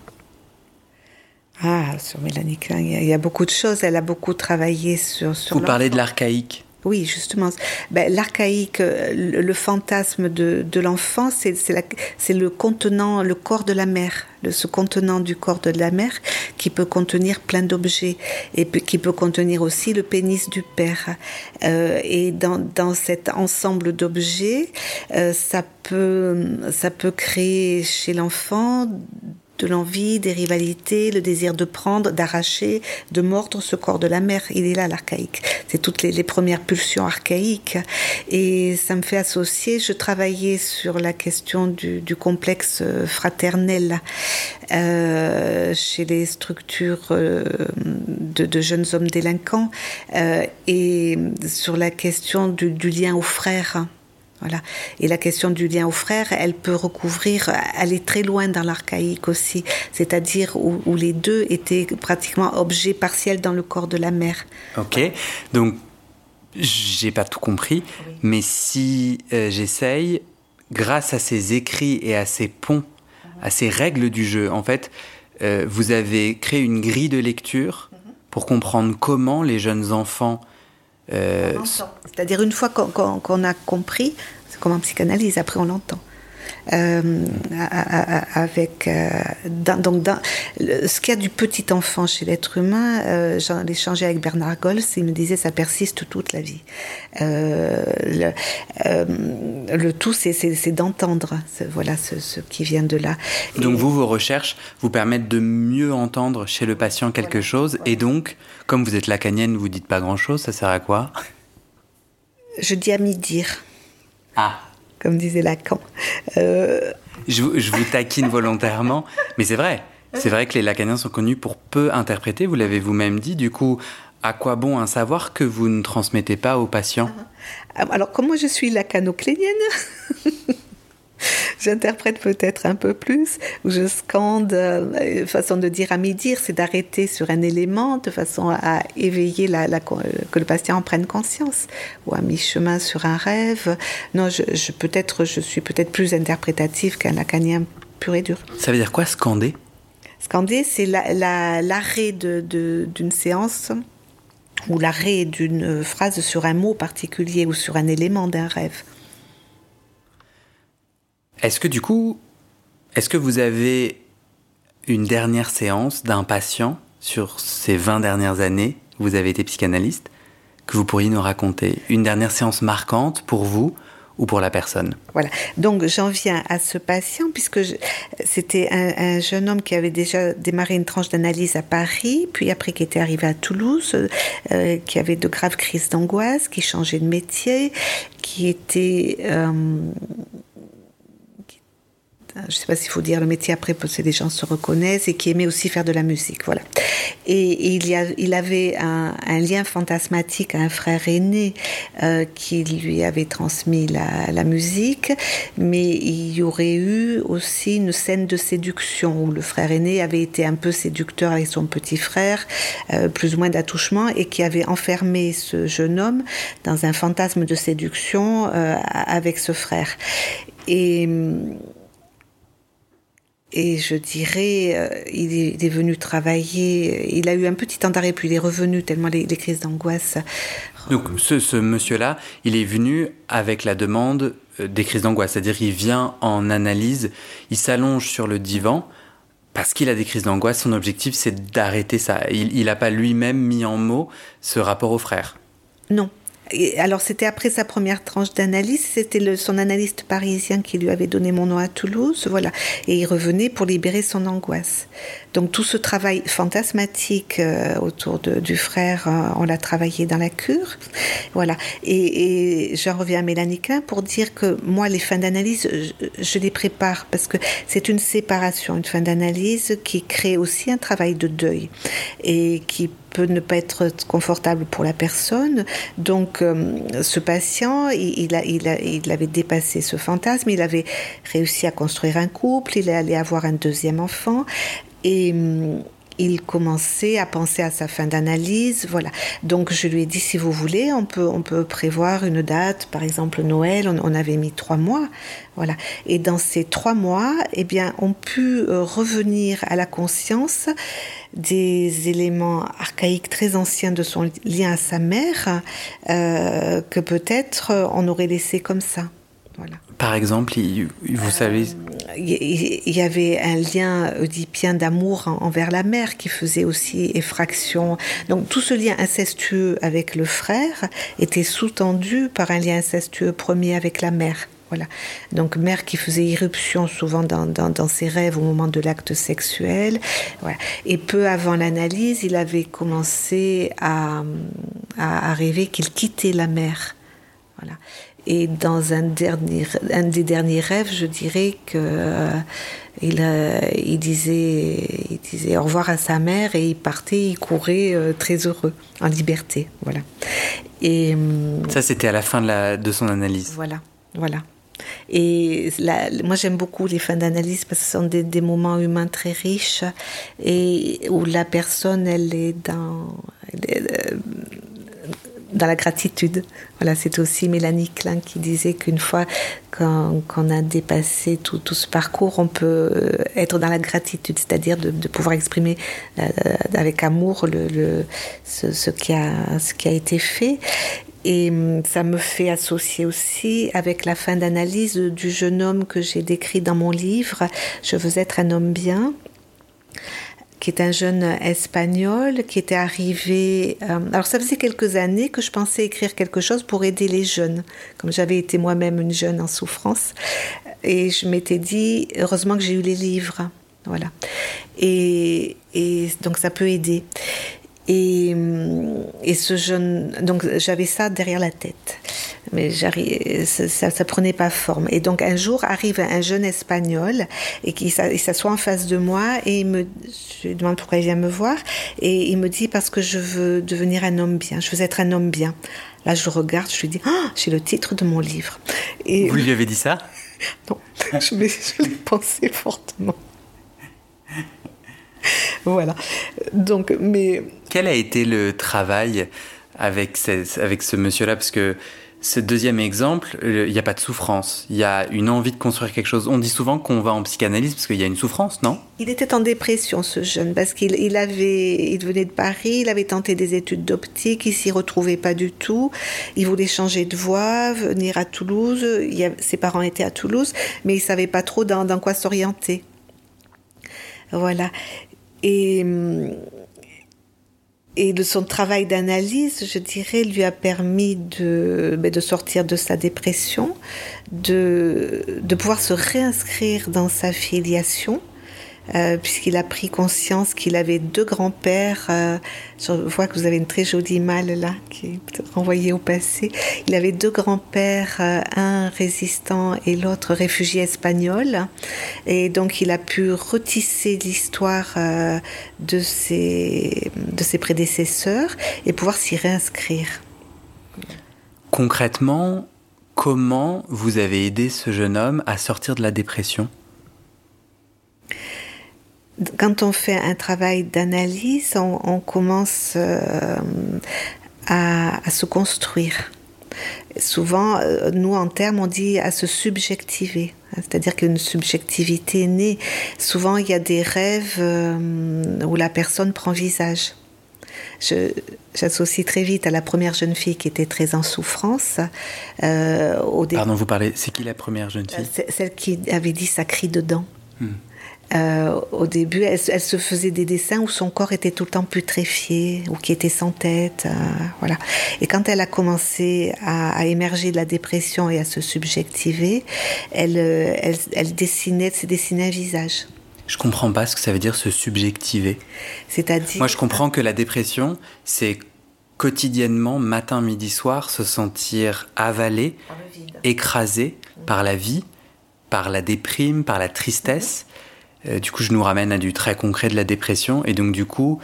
Ah, sur Mélanie Klein, il y, a beaucoup de choses. Elle a beaucoup travaillé sur. sur vous parlez de l'archaïque oui, justement. Ben, L'archaïque, euh, le, fantasme de, l'enfant, c'est le contenant, le corps de la mère, le, ce contenant du corps de la mère qui peut contenir plein d'objets et qui peut contenir aussi le pénis du père. Euh, et dans, dans cet ensemble d'objets, euh, ça, peut, ça peut créer chez l'enfant de l'envie, des rivalités, le désir de prendre, d'arracher, de mordre ce corps de la mère. Il est là, l'archaïque. C'est toutes les, premières pulsions archaïques. Et ça me fait associer, je travaillais sur la question du, complexe euh, fraternel euh, chez les structures euh, de, jeunes hommes délinquants et sur la question du, du lien aux frères voilà. Et la question du lien aux frères, elle peut recouvrir, aller très loin dans l'archaïque aussi, c'est-à-dire où, les deux étaient pratiquement objets partiels dans le corps de la mère. Ok. Donc, j'ai pas tout compris, mais si euh, j'essaye, grâce à ces écrits et à ces ponts, à ces règles du jeu, en fait, euh, vous avez créé une grille de lecture pour comprendre comment les jeunes enfants. Euh, C'est-à-dire une fois qu'on a compris, c'est comme en psychanalyse, après on l'entend. Euh, avec euh, donc dans, ce qu'il y a du petit enfant chez l'être humain, euh, j'en ai échangé avec Bernard Gols, il me disait ça persiste toute la vie. Le, le, tout, c'est d'entendre, voilà ce, ce, qui vient de là. Donc vous, vos recherches vous permettent de mieux entendre chez le patient quelque chose, et donc, comme vous êtes lacanienne, vous dites pas grand-chose, ça sert à quoi? Je dis à mi dire. Ah comme disait Lacan. Euh, je, vous taquine volontairement, mais c'est vrai. C'est vrai que les lacaniens sont connus pour peu interpréter, vous l'avez vous-même dit. Du coup, à quoi bon un savoir que vous ne transmettez pas aux patients? Ah, Alors, comme moi je suis lacanoclénienne, j'interprète peut-être un peu plus, ou je scande, euh, façon de dire à mi-dire, c'est d'arrêter sur un élément de façon à éveiller la, que le patient en prenne conscience, ou à mi-chemin sur un rêve. Non, je, peut-être, je suis peut-être plus interprétative qu'un lacanien pur et dur. Ça veut dire quoi scander? Scander, c'est l'arrêt d'une séance ou l'arrêt d'une phrase sur un mot particulier ou sur un élément d'un rêve. Est-ce que du coup, est-ce que vous avez une dernière séance d'un patient sur ces 20 dernières années vous avez été psychanalyste que vous pourriez nous raconter? Une dernière séance marquante pour vous ou pour la personne? Voilà. Donc j'en viens à ce patient puisque c'était un, jeune homme qui avait déjà démarré une tranche d'analyse à Paris, puis après qui était arrivé à Toulouse, euh, qui avait de graves crises d'angoisse, qui changeait de métier, qui était euh, je ne sais pas s'il faut dire le métier après parce que les gens se reconnaissent et qui aimait aussi faire de la musique, voilà. Et, il, y a, il avait un, lien fantasmatique à un frère aîné euh, qui lui avait transmis la, musique, mais il y aurait eu aussi une scène de séduction où le frère aîné avait été un peu séducteur avec son petit frère, euh, plus ou moins d'attouchement, et qui avait enfermé ce jeune homme dans un fantasme de séduction euh, avec ce frère. Et et je dirais, euh, il, est, venu travailler, il a eu un petit temps d'arrêt, puis il est revenu tellement les, crises d'angoisse. Donc ce, monsieur-là, il est venu avec la demande euh, des crises d'angoisse, c'est-à-dire qu'il vient en analyse, il s'allonge sur le divan parce qu'il a des crises d'angoisse, son objectif c'est d'arrêter ça. Il n'a pas lui-même mis en mots ce rapport au frère? Non, alors c'était après sa première tranche d'analyse, c'était son analyste parisien qui lui avait donné mon nom à Toulouse, voilà, et il revenait pour libérer son angoisse. Donc tout ce travail fantasmatique euh, autour du frère, euh, on l'a travaillé dans la cure, voilà. Et, j'en reviens à Mélanie pour dire que moi les fins d'analyse, je, les prépare parce que c'est une séparation, une fin d'analyse qui crée aussi un travail de deuil et qui peut ne pas être confortable pour la personne. Donc, euh, ce patient, il, il, avait dépassé ce fantasme, il avait réussi à construire un couple, il allait avoir un deuxième enfant. Et hum, il commençait à penser à sa fin d'analyse, voilà. Donc je lui ai dit si vous voulez, on peut on peut prévoir une date, par exemple Noël. On, avait mis trois mois, voilà. Et dans ces trois mois, eh bien, on pu euh, revenir à la conscience des éléments archaïques très anciens de son lien à sa mère euh, que peut-être on aurait laissé comme ça. Par exemple, vous savez. Il y avait un lien oedipien d'amour envers la mère qui faisait aussi effraction. Donc tout ce lien incestueux avec le frère était sous-tendu par un lien incestueux premier avec la mère. Voilà. Donc mère qui faisait irruption souvent dans, ses rêves au moment de l'acte sexuel. Et peu avant l'analyse, il avait commencé à, à, à rêver qu'il quittait la mère. Voilà. Et dans un, dernier, un des derniers rêves, je dirais que euh, il, euh, il, disait, il disait au revoir à sa mère et il partait, il courait euh, très heureux, en liberté. Voilà. Et, Ça, c'était à la fin de, la, de son analyse. Voilà, voilà. Et moi, j'aime beaucoup les fins d'analyse parce que ce sont des, des, moments humains très riches et où la personne, elle est dans dans la gratitude. Voilà, c'est aussi Mélanie Klein qui disait qu'une fois qu'on a dépassé tout, ce parcours, on peut être dans la gratitude, c'est-à-dire de, pouvoir exprimer euh, avec amour le, ce, ce, qui a, ce qui a été fait. Et hum, ça me fait associer aussi avec la fin d'analyse du jeune homme que j'ai décrit dans mon livre, Je veux être un homme bien qui est un jeune espagnol qui était arrivé. Euh, alors ça faisait quelques années que je pensais écrire quelque chose pour aider les jeunes, comme j'avais été moi-même une jeune en souffrance, et je m'étais dit heureusement que j'ai eu les livres, voilà. Et, et donc ça peut aider. Et, et ce jeune, donc j'avais ça derrière la tête, mais ça, ça, ça, prenait pas forme. Et donc un jour arrive un jeune espagnol et qui s'assoit en face de moi et il me, je lui demande pourquoi il vient me voir et il me dit parce que je veux devenir un homme bien, je veux être un homme bien. Là je regarde, je lui dis, ah, j'ai le titre de mon livre. Et Vous lui avez dit ça? Non, je, je l'ai pensé fortement. voilà. Donc, mais. Quel a été le travail avec avec ce monsieur-là? Parce que ce deuxième exemple, il n'y a pas de souffrance. Il y a une envie de construire quelque chose. On dit souvent qu'on va en psychanalyse parce qu'il y a une souffrance, non? Il était en dépression, ce jeune, parce qu'il il avait, il venait de Paris, il avait tenté des études d'optique, il s'y retrouvait pas du tout. Il voulait changer de voie, venir à Toulouse. Ses parents étaient à Toulouse, mais il savait pas trop dans, dans quoi s'orienter. Voilà. Et, et de son travail d'analyse, je dirais, lui a permis de, ben, de sortir de sa dépression, de, de pouvoir se réinscrire dans sa filiation euh, puisqu'il a pris conscience qu'il avait deux grands-pères. Euh, je vois que vous avez une très jolie malle là, qui est renvoyée au passé. Il avait deux grands-pères, euh, un résistant et l'autre réfugié espagnol. Et donc il a pu retisser l'histoire de, ses, de ses prédécesseurs et pouvoir s'y réinscrire. Concrètement, comment vous avez aidé ce jeune homme à sortir de la dépression? Quand on fait un travail d'analyse, on, commence euh, à, se construire. Souvent, euh, nous en termes, on dit à se subjectiver, c'est-à-dire qu'une subjectivité est née. Souvent, il y a des rêves euh, où la personne prend visage. J'associe très vite à la première jeune fille qui était très en souffrance. au Pardon, vous parlez, c'est qui la première jeune fille? Celle qui avait dit ça crie dedans. Hmm. Euh, au début, elle, se faisait des dessins où son corps était tout le temps putréfié ou qui était sans tête, euh, voilà. Et quand elle a commencé à, émerger de la dépression et à se subjectiver, elle, euh, elle, elle dessinait, se dessinait un visage. Je comprends pas ce que ça veut dire se subjectiver. C'est-à-dire. Moi, je comprends que la dépression, c'est quotidiennement, matin, midi, soir, se sentir avalé, écrasé par la vie, par la déprime, par la tristesse. Euh, du coup, je nous ramène à du très concret de la dépression. Et donc, du coup,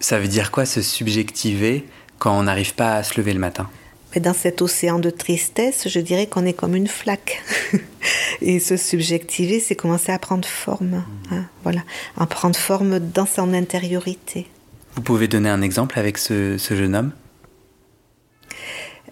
ça veut dire quoi se subjectiver quand on n'arrive pas à se lever le matin? Mais dans cet océan de tristesse, je dirais qu'on est comme une flaque. Et se subjectiver, c'est commencer à prendre forme. Hein, voilà, à prendre forme dans son intériorité. Vous pouvez donner un exemple avec ce jeune homme?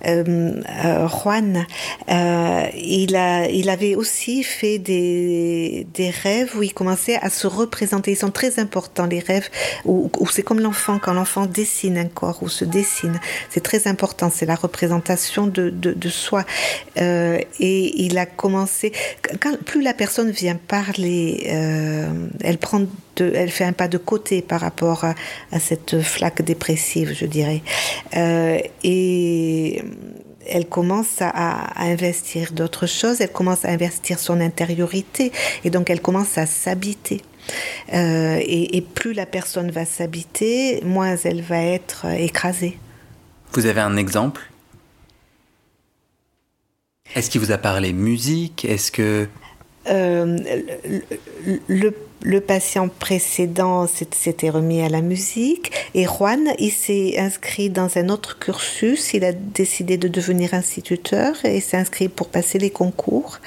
Juan, euh, il, a, il avait aussi fait des, des rêves où il commençait à se représenter. Ils sont très importants, les rêves, où, où c'est comme l'enfant, quand l'enfant dessine un corps ou se dessine. C'est très important, c'est la représentation de, de, de soi. Euh, et il a commencé, plus la personne vient parler, euh, elle prend elle fait un pas de côté par rapport à, cette flaque dépressive, je dirais. Euh, et elle commence à, investir d'autres choses, elle commence à investir son intériorité, et donc elle commence à s'habiter. Euh, et, et, plus la personne va s'habiter, moins elle va être écrasée. Vous avez un exemple? Est-ce qu'il vous a parlé musique? Est-ce que euh, le, le, patient précédent s'était remis à la musique et Juan, il s'est inscrit dans un autre cursus. Il a décidé de devenir instituteur et s'est inscrit pour passer les concours.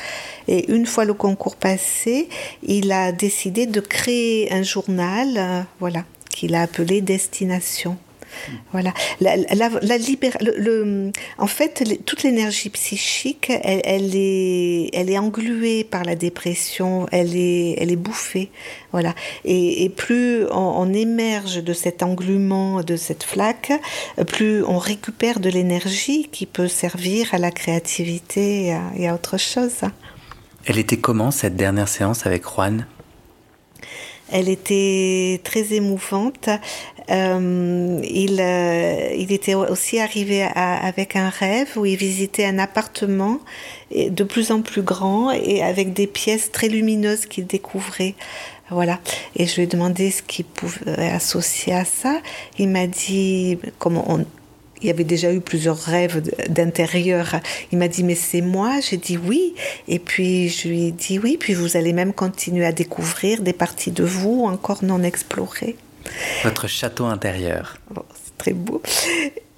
Et une fois le concours passé, il a décidé de créer un journal, euh, voilà, qu'il a appelé Destination. Voilà. La, en fait, toute l'énergie psychique, elle, est, elle est engluée par la dépression, elle est, elle est bouffée. Voilà. Et, plus on, émerge de cet englument, de cette flaque, plus on récupère de l'énergie qui peut servir à la créativité et à autre chose. Elle était comment cette dernière séance avec Juan? Elle était très émouvante. Euh, il, euh, il, était aussi arrivé avec un rêve où il visitait un appartement de plus en plus grand et avec des pièces très lumineuses qu'il découvrait. Voilà. Et je lui ai demandé ce qu'il pouvait associer à ça. Il m'a dit, comment on, il avait déjà eu plusieurs rêves d'intérieur. Il m'a dit, mais c'est moi? J'ai dit oui. Et puis je lui ai dit oui, puis vous allez même continuer à découvrir des parties de vous encore non explorées. Votre château intérieur. c'est très beau.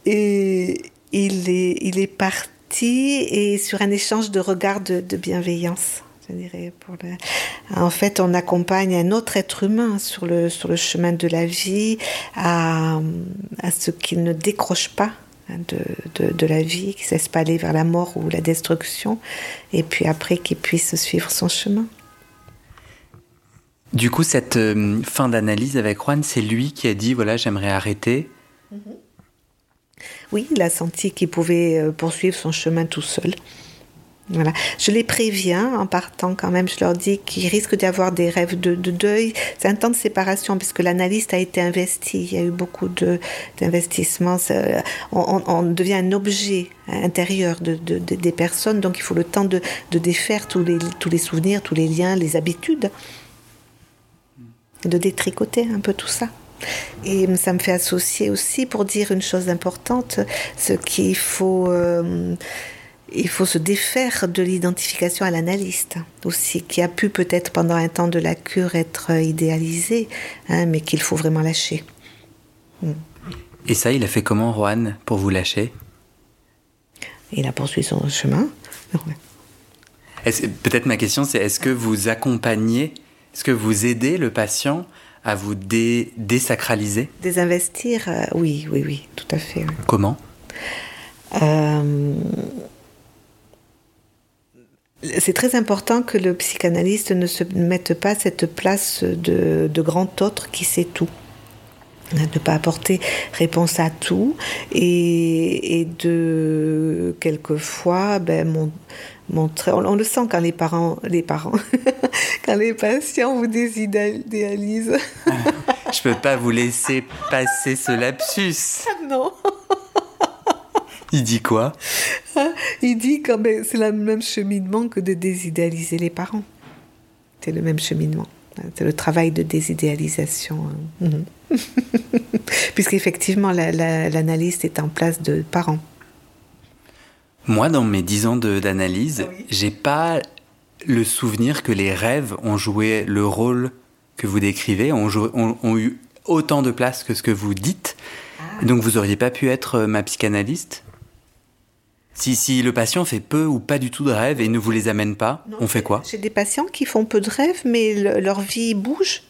Et il est, il est parti et sur un échange de regards de, bienveillance. Je dirais pour le... En fait, on accompagne un autre être humain sur le, sur le chemin de la vie à, à ce qu'il ne décroche pas de, de, de, la vie, qu'il ne cesse pas aller vers la mort ou la destruction, et puis après qu'il puisse suivre son chemin. Du coup, cette euh, fin d'analyse avec Juan, c'est lui qui a dit voilà, j'aimerais arrêter. Mhm. Oui, il a senti qu'il pouvait euh, poursuivre son chemin tout seul. Je les préviens en partant quand même, je leur dis qu'il risque d'y avoir des rêves de, deuil. C'est un temps de séparation puisque l'analyste a été investi. Il y a eu beaucoup d'investissements. On, devient un objet intérieur de, des personnes, donc il faut le temps de, défaire tous les, tous les souvenirs, tous les liens, les habitudes de détricoter un peu tout ça. Et ça me fait associer aussi pour dire une chose importante, ce qu'il faut, euh, il faut se défaire de l'identification à l'analyste aussi, qui a pu peut-être pendant un temps de la cure être idéalisé, hein, mais qu'il faut vraiment lâcher. Mm. Et ça, il a fait comment, Juan, pour vous lâcher? Il a poursuivi son chemin. Peut-être ma question, c'est est-ce que vous accompagnez est-ce que vous aidez le patient à vous dé désacraliser? Désinvestir, euh, oui, oui, oui, tout à fait. Comment? Euh, C'est très important que le psychanalyste ne se mette pas cette place de, de grand autre qui sait tout. De ne pas apporter réponse à tout et, et de quelquefois ben, mon, montrer on, on, le sent quand les parents les parents quand les patients vous désidéalisent. Je peux pas vous laisser passer ce lapsus. Non. Il dit quoi? Il dit quand ben, c'est le même cheminement que de désidéaliser les parents c'est le même cheminement c'est le travail de désidéalisation. Mhm. Puisqu'effectivement, l'analyste est en place de parents. Moi, dans mes dix ans d'analyse, oui. j'ai pas le souvenir que les rêves ont joué le rôle que vous décrivez, ont, joué, ont, ont eu autant de place que ce que vous dites. Ah. Donc vous auriez pas pu être ma psychanalyste? Si, si le patient fait peu ou pas du tout de rêves et ne vous les amène pas, non, on fait quoi? J'ai des patients qui font peu de rêves, mais le, leur vie bouge.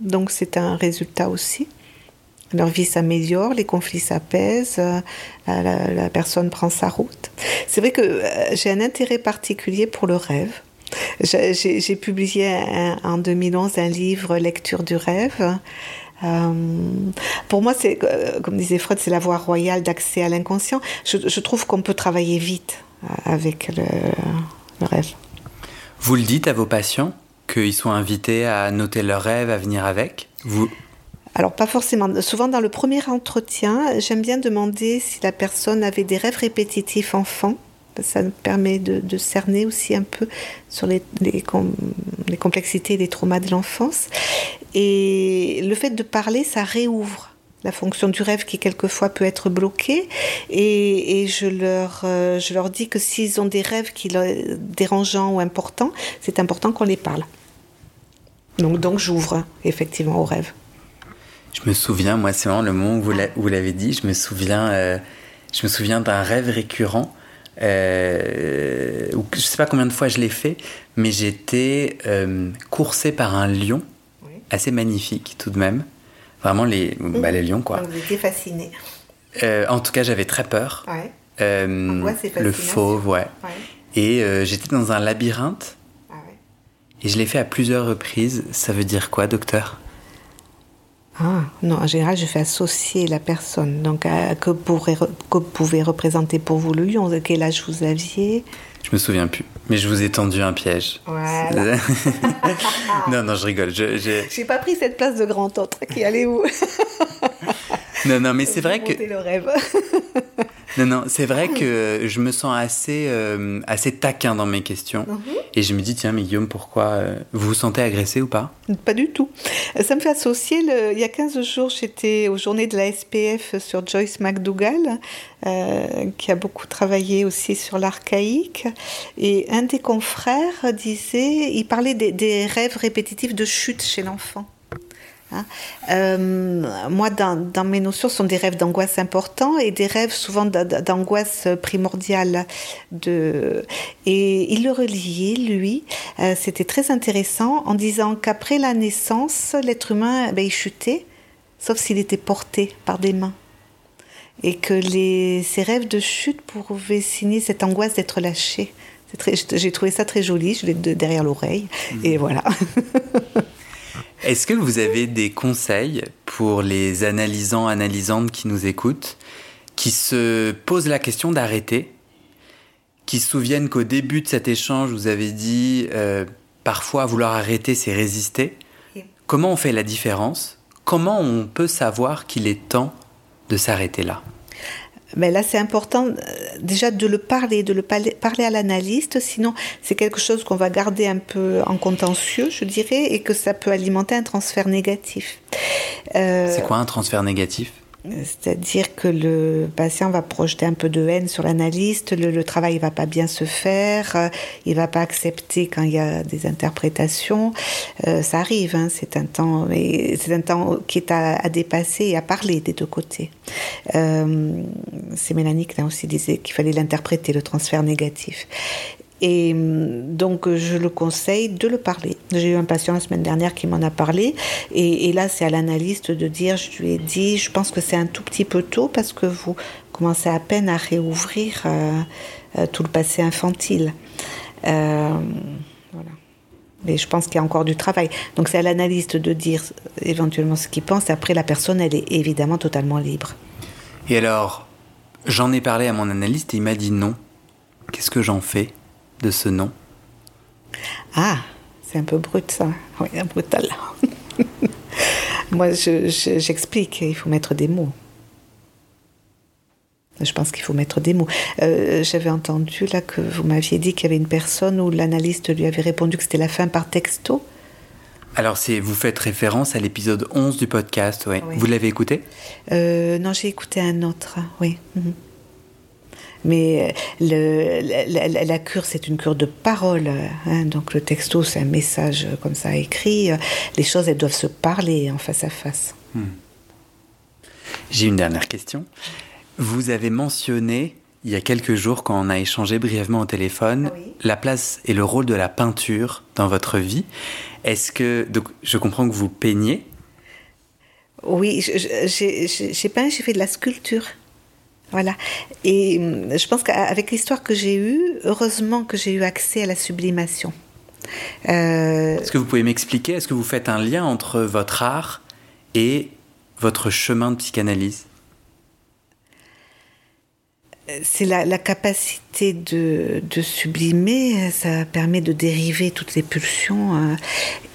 Donc c'est un résultat aussi. Leur vie s'améliore, les conflits s'apaisent, euh, la, la, personne prend sa route. C'est vrai que euh, j'ai un intérêt particulier pour le rêve. J'ai publié un, en 2011 un livre Lecture du rêve euh, pour moi, c'est euh, comme disait Freud, c'est la voie royale d'accès à l'inconscient. Je, je, trouve qu'on peut travailler vite euh, avec le, le, rêve. Vous le dites à vos patients qu'ils sont invités à noter leurs rêves, à venir avec? Vous alors pas forcément. Souvent dans le premier entretien, j'aime bien demander si la personne avait des rêves répétitifs enfants ça nous permet de, de, cerner aussi un peu sur les, les, com les complexités et les traumas de l'enfance. Et le fait de parler, ça réouvre la fonction du rêve qui quelquefois peut être bloquée. Et, je, leur, euh, je leur dis que s'ils ont des rêves qui dérangeants ou importants, c'est important qu'on les parle. Donc, donc j'ouvre effectivement au rêve. Je me souviens, moi c'est vraiment le moment où vous l'avez dit, je me souviens, euh, souviens d'un rêve récurrent euh, je sais pas combien de fois je l'ai fait, mais j'étais euh, coursé par un lion. Assez magnifique tout de même, Vraiment les, bah, les lions, quoi. Vous étiez fasciné. Euh, en tout cas, j'avais très peur. Ouais. Euh, le fauve, ouais. Ouais. Et euh, j'étais dans un labyrinthe Ah ouais. et je l'ai fait à plusieurs reprises. Ça veut dire quoi, docteur? Ah, non, en général, je fais associer la personne. Donc, à- que, pourrait, re- que pouvait représenter pour vous le lion Quel âge vous aviez? Je me souviens plus. Mais je vous ai tendu un piège. Voilà. non, non, je rigole. Je, je- J'ai pas pris cette place de grand autre qui allez où Non, non, mais c'est vrai que Monter le rêve. non, non, c'est vrai que je me sens assez, euh, assez taquin dans mes questions. Mhm. Et je me dis tiens, mais Guillaume, pourquoi euh, vous vous sentez agressé ou pas? Pas du tout. Ça me fait associer, le- il y a 15 jours, j'étais aux journées de la SPF sur Joyce McDougall, euh, qui a beaucoup travaillé aussi sur l'archaïque. Et un des confrères disait, il parlait des, des rêves répétitifs de chute chez l'enfant. Hein. Euh, moi, dans, dans mes notions, ce sont des rêves d'angoisse importants et des rêves souvent d'a- d'a- d'angoisse primordiale. De... Et il le reliait, lui, euh, c'était très intéressant, en disant qu'après la naissance, l'être humain, ben, il chutait, sauf s'il était porté par des mains. Et que les, ces rêves de chute pouvaient signer cette angoisse d'être lâché. J'ai trouvé ça très joli, je l'ai de- derrière l'oreille. Et voilà. Est-ce que vous avez des conseils pour les analysants, analysantes qui nous écoutent, qui se posent la question d'arrêter, qui se souviennent qu'au début de cet échange, vous avez dit euh, parfois vouloir arrêter, c'est résister? Comment on fait la différence? Comment on peut savoir qu'il est temps de s'arrêter là? Mais là, c'est important euh, déjà de le parler, de le parler, à l'analyste. Sinon, c'est quelque chose qu'on va garder un peu en contentieux, je dirais, et que ça peut alimenter un transfert négatif. Euh, C'est quoi un transfert négatif? C'est-à-dire que le patient va projeter un peu de haine sur l'analyste, le, travail va pas bien se faire, euh, il va pas accepter quand il y a des interprétations. Euh, ça arrive, hein, c'est un temps, un temps qui est à, dépasser et à parler des deux côtés. Euh, c'est Mélanie qui a aussi disait qu'il fallait l'interpréter, le transfert négatif. Et donc, je le conseille de le parler. J'ai eu un patient la semaine dernière qui m'en a parlé. Et, et là, c'est à l'analyste de dire, je lui ai dit, je pense que c'est un tout petit peu tôt parce que vous commencez à peine à réouvrir euh, euh, tout le passé infantile. Euh, voilà. Mais je pense qu'il y a encore du travail. Donc, c'est à l'analyste de dire éventuellement ce qu'il pense. Après, la personne, elle est évidemment totalement libre. Et alors, j'en ai parlé à mon analyste et il m'a dit non. Qu'est-ce que j'en fais de ce non? Ah, c'est un peu brut ça. Oui, brutal. Moi, je- je- j'explique, il faut mettre des mots. Je pense qu'il faut mettre des mots. Euh, J'avais entendu là que vous m'aviez dit qu'il y avait une personne où l'analyste lui avait répondu que c'était la fin par texto. Alors, vous faites référence à l'épisode 11 du podcast, ouais. Oui. Vous l'avez écouté? Euh, non, j'ai écouté un autre, oui. mhm. Mais euh, le, la, la- la cure, c'est une cure de parole. hein. donc le texto, c'est un message euh, comme ça écrit. Les choses, elles doivent se parler en face à face. J'ai une dernière question. Vous avez mentionné, il y a quelques jours, quand on a échangé brièvement au téléphone, oui. la place et le rôle de la peinture dans votre vie. Est-ce que. Donc, je comprends que vous peignez. Oui, j'ai peint, j'ai fait de la sculpture. Voilà. Et hum, je pense qu'avec l'histoire que j'ai eue, heureusement que j'ai eu accès à la sublimation. Euh, Est-ce que vous pouvez m'expliquer Est-ce que vous faites un lien entre votre art et votre chemin de psychanalyse? C'est la, la capacité de, sublimer, ça permet de dériver toutes les pulsions euh,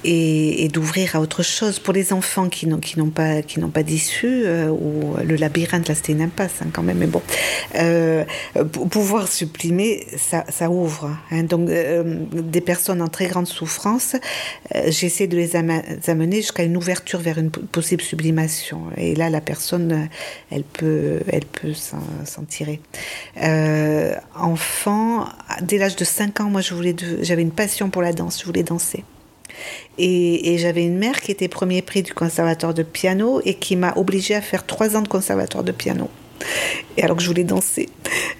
et, d'ouvrir à autre chose. Pour les enfants qui n'ont pas qui n'ont pas d'issue, euh, ou le labyrinthe, là c'était une impasse hein, quand même, mais bon, euh, pouvoir sublimer, ça, ouvre. hein. donc euh, des personnes en très grande souffrance, j'essaie de les amener jusqu'à une ouverture vers une po- possible sublimation. Et là, la personne, elle peut, elle peut s'en tirer. Enfant, dès l'âge de 5 ans, moi, je voulais, j'avais une passion pour la danse, je voulais danser. Et, j'avais une mère qui était premier prix du conservatoire de piano et qui m'a obligée à faire trois ans de conservatoire de piano. Et alors que je voulais danser.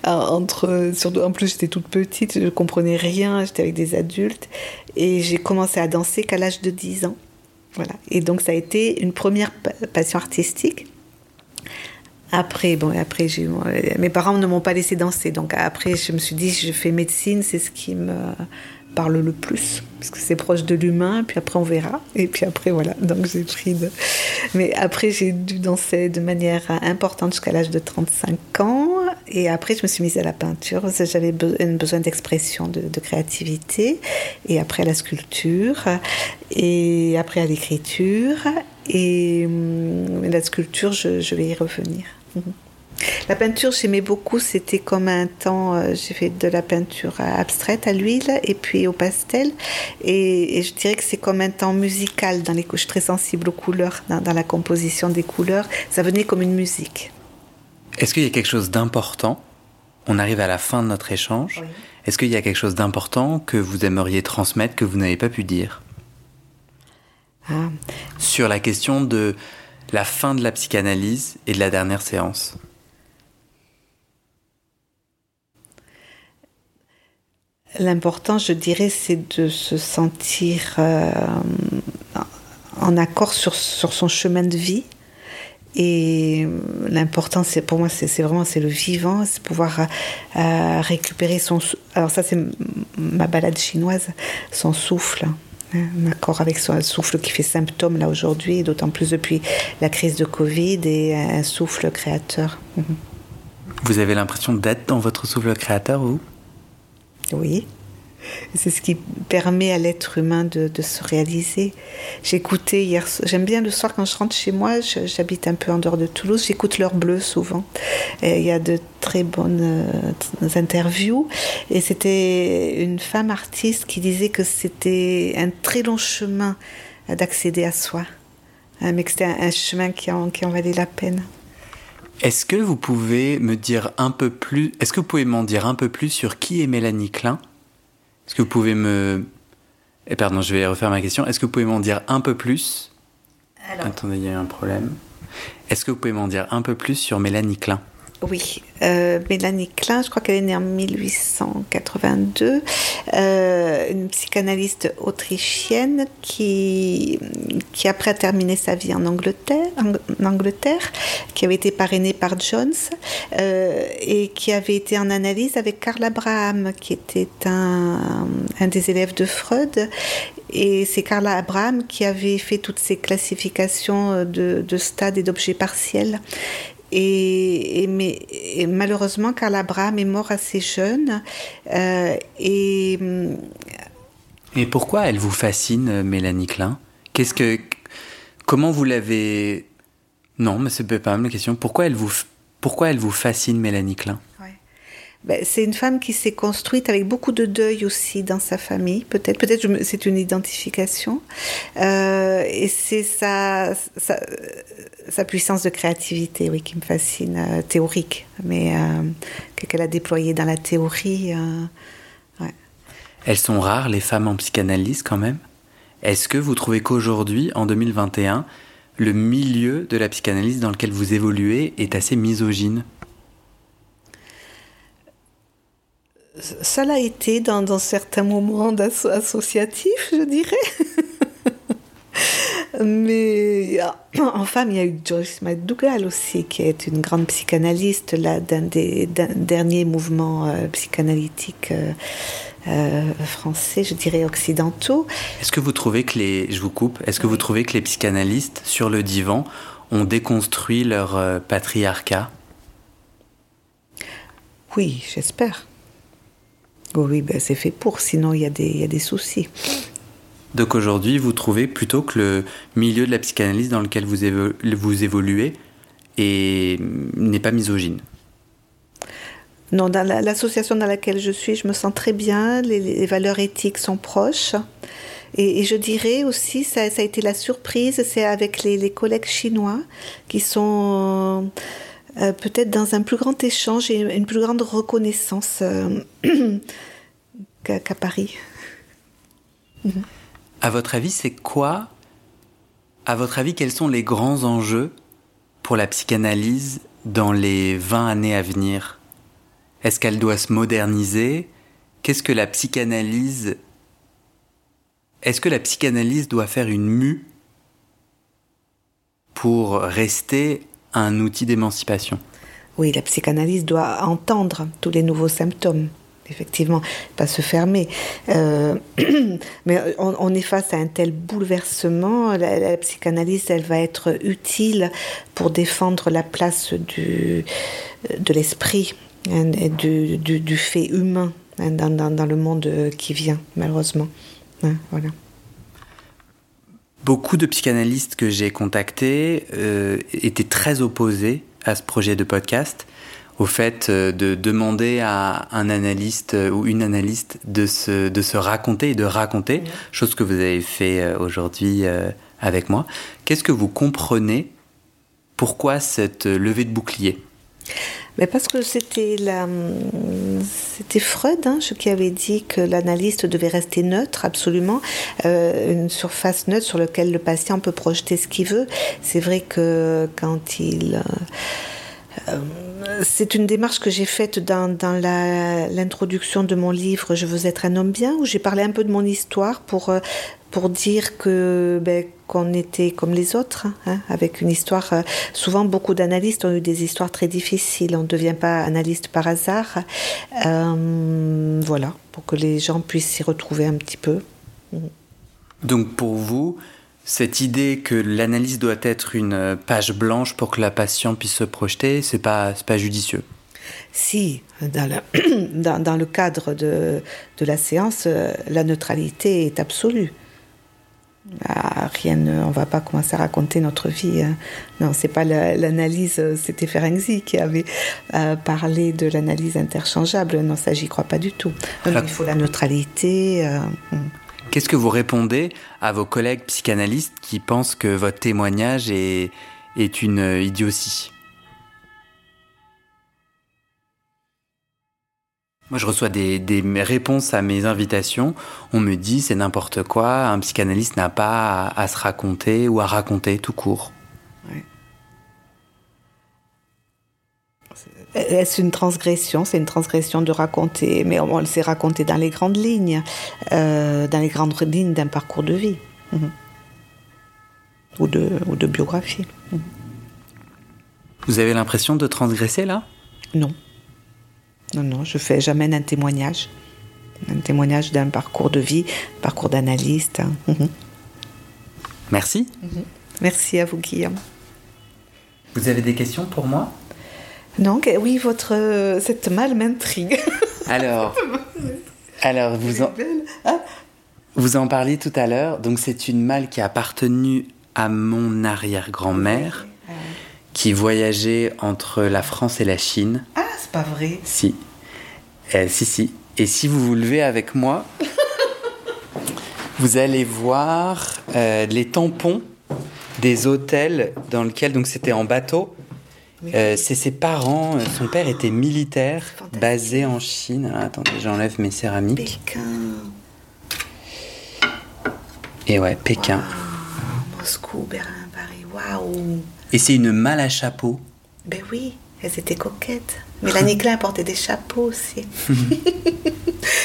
Entre, surtout, en plus, j'étais toute petite, je ne comprenais rien, j'étais avec des adultes. Et j'ai commencé à danser qu'à l'âge de 10 ans. Voilà. Et donc ça a été une première passion artistique. Après, bon, après, mes parents ne m'ont pas laissé danser. Donc après, je me suis dit, je fais médecine, c'est ce qui me parle le plus, parce que c'est proche de l'humain, puis après on verra. Et puis après, voilà, donc j'ai pris de... Mais après, j'ai dû danser de manière importante jusqu'à l'âge de 35 ans. Et après, je me suis mise à la peinture. J'avais besoin d'expression, de, créativité. Et après, à la sculpture. Et après, à l'écriture. Et hum, la sculpture, je vais y revenir. La peinture, j'aimais beaucoup. C'était comme un temps, euh, j'ai fait de la peinture abstraite à l'huile et puis au pastel. Et, je dirais que c'est comme un temps musical dans les couches très sensibles aux couleurs, dans, la composition des couleurs. Ça venait comme une musique. Est-ce qu'il y a quelque chose d'important? On arrive à la fin de notre échange. Est-ce qu'il y a quelque chose d'important que vous aimeriez transmettre que vous n'avez pas pu dire? Ah. Sur la question de la fin de la psychanalyse et de la dernière séance. L'important, je dirais, c'est de se sentir euh, en accord sur, sur, son chemin de vie. Et l'important, c'est pour moi, c'est vraiment c'est le vivant, c'est pouvoir euh, récupérer son. Alors ça, c'est ma balade chinoise, son souffle, hein, en accord avec son souffle qui fait symptôme là aujourd'hui, d'autant plus depuis la crise de Covid et un souffle créateur. Mhm. Vous avez l'impression d'être dans votre souffle créateur, vous? Oui. C'est ce qui permet à l'être humain de, se réaliser. J'écoutais hier, j'aime bien le soir quand je rentre chez moi, j'habite un peu en dehors de Toulouse, j'écoute l'heure bleue souvent. il y a de très bonnes euh, interviews. Et c'était une femme artiste qui disait que c'était un très long chemin d'accéder à soi, hein, mais que c'était un, chemin qui en, qui en valait la peine. Est-ce que vous pouvez me dire un peu plus, est-ce que vous pouvez m'en dire un peu plus sur qui est Mélanie Klein? Est-ce que vous pouvez me... Eh, pardon, je vais refaire ma question. Est-ce que vous pouvez m'en dire un peu plus? Attendez, il y a un problème. Est-ce que vous pouvez m'en dire un peu plus sur Mélanie Klein? Oui, euh, Mélanie Klein, je crois qu'elle est née en 1882, euh, une psychanalyste autrichienne qui, qui après a terminé sa vie en Angleterre, en, Angleterre qui avait été parrainée par Jones euh, et qui avait été en analyse avec Karl Abraham, qui était un, des élèves de Freud. Et c'est Karl Abraham qui avait fait toutes ces classifications de stades et d'objets partiels. Et, mais, malheureusement, Karl Abraham est mort assez jeune. Euh, et, et pourquoi elle vous fascine, Mélanie Klein? Qu'est-ce que, Comment vous l'avez... Non, mais c'est pas ma question. Pourquoi elle vous, pourquoi elle vous fascine, Mélanie Klein? Ben, c'est une femme qui s'est construite avec beaucoup de deuil aussi dans sa famille, peut-être. Peut-être c'est une identification. Euh, et c'est sa, sa, puissance de créativité, oui, qui me fascine, euh, théorique, mais euh, qu'elle a déployée dans la théorie. Ouais. Elles sont rares, les femmes en psychanalyse, quand même. Est-ce que vous trouvez qu'aujourd'hui, en 2021, le milieu de la psychanalyse dans lequel vous évoluez est assez misogyne? Ça l'a été dans, certains moments associatifs, je dirais. Mais en femme, il y a eu Joyce McDougall aussi, qui est une grande psychanalyste d'un des derniers mouvements euh, psychanalytiques euh, euh, français, je dirais occidentaux. Est-ce que vous trouvez que les, je vous coupe, est-ce que vous trouvez que les psychanalystes sur le divan ont déconstruit leur patriarcat? Oui, j'espère. Oui, ben c'est fait pour, sinon il y, y a des soucis. Donc aujourd'hui, vous trouvez plutôt que le milieu de la psychanalyse dans lequel vous, évoluez n'est pas misogyne Non, dans l'association dans laquelle je suis, je me sens très bien, les, valeurs éthiques sont proches. Et, je dirais aussi, ça, a été la surprise, c'est avec les, collègues chinois qui sont euh, peut-être dans un plus grand échange et une plus grande reconnaissance euh, qu'à Paris. À votre avis, c'est quoi À votre avis, quels sont les grands enjeux pour la psychanalyse dans les 20 années à venir? Est-ce qu'elle doit se moderniser? Qu'est-ce que la psychanalyse Est-ce que la psychanalyse doit faire une mue pour rester un outil d'émancipation? Oui, la psychanalyse doit entendre tous les nouveaux symptômes effectivement, pas se fermer. Euh, mais on, est face à un tel bouleversement, la, psychanalyse, elle va être utile pour défendre la place de l'esprit hein, du, fait humain hein, dans, dans, le monde qui vient, malheureusement. Hein, voilà. Beaucoup de psychanalystes que j'ai contactés euh, étaient très opposés à ce projet de podcast au fait euh, de demander à un analyste euh, ou une analyste de se, de se raconter et de raconter, chose que vous avez fait euh, aujourd'hui avec moi. Qu'est-ce que vous comprenez Pourquoi cette levée de bouclier? Mais parce que c'était la, c'était Freud hein, qui avait dit que l'analyste devait rester neutre, absolument, une surface neutre sur laquelle le patient peut projeter ce qu'il veut. C'est vrai que quand il euh, c'est une démarche que j'ai faite dans, l'introduction de mon livre Je veux être un homme bien, où j'ai parlé un peu de mon histoire pour, euh, pour dire que ben, qu'on était comme les autres, hein, avec une histoire. Euh, souvent, beaucoup d'analystes ont eu des histoires très difficiles. On ne devient pas analyste par hasard. voilà, pour que les gens puissent s'y retrouver un petit peu. Donc, pour vous, cette idée que l'analyse doit être une page blanche pour que la patiente puisse se projeter, c'est pas, pas judicieux. Si, dans le, dans, le cadre de, de, la séance, euh, la neutralité est absolue. Ah, rien, on va pas commencer à raconter notre vie. Hein. Non, c'est pas l'analyse. C'était Ferenczi qui avait euh, parlé de l'analyse interchangeable. Non, ça, j'y crois pas du tout. il faut la neutralité. Euh. Qu'est-ce que vous répondez à vos collègues psychanalystes qui pensent que votre témoignage est, une idiotie? Moi, je reçois des, des, réponses à mes invitations. On me dit c'est n'importe quoi, un psychanalyste n'a pas à, se raconter ou à raconter tout court. Est-ce une transgression? C'est une transgression de raconter, mais on, le sait raconter dans les grandes lignes, euh, dans les grandes lignes d'un parcours de vie mhm. ou, de, ou de biographie. Mhm. Vous avez l'impression de transgresser là? Non. Non, non, je fais jamais un témoignage. Un témoignage d'un parcours de vie, parcours d'analyste. Mhm. Merci. Merci à vous, Guillaume. Vous avez des questions pour moi? Donc, oui, votre, euh, cette malle m'intrigue. Alors, alors vous, en, hein? Vous en parliez tout à l'heure. Donc, c'est une malle qui a appartenu à mon arrière-grand-mère, qui voyageait entre la France et la Chine. Ah, c'est pas vrai Si. Euh, si, si. Et si vous vous levez avec moi, vous allez voir euh, les tampons des hôtels dans lesquels, donc c'était en bateau, euh, c'est ses parents. Euh, son père était militaire, basé en Chine. Attendez, j'enlève mes céramiques. Pékin. Et ouais, Pékin. Moscou, Berlin, Paris. Waouh. Et c'est une malle à chapeau. Ben oui, elles étaient coquettes. Mélanie Klein portait des chapeaux aussi.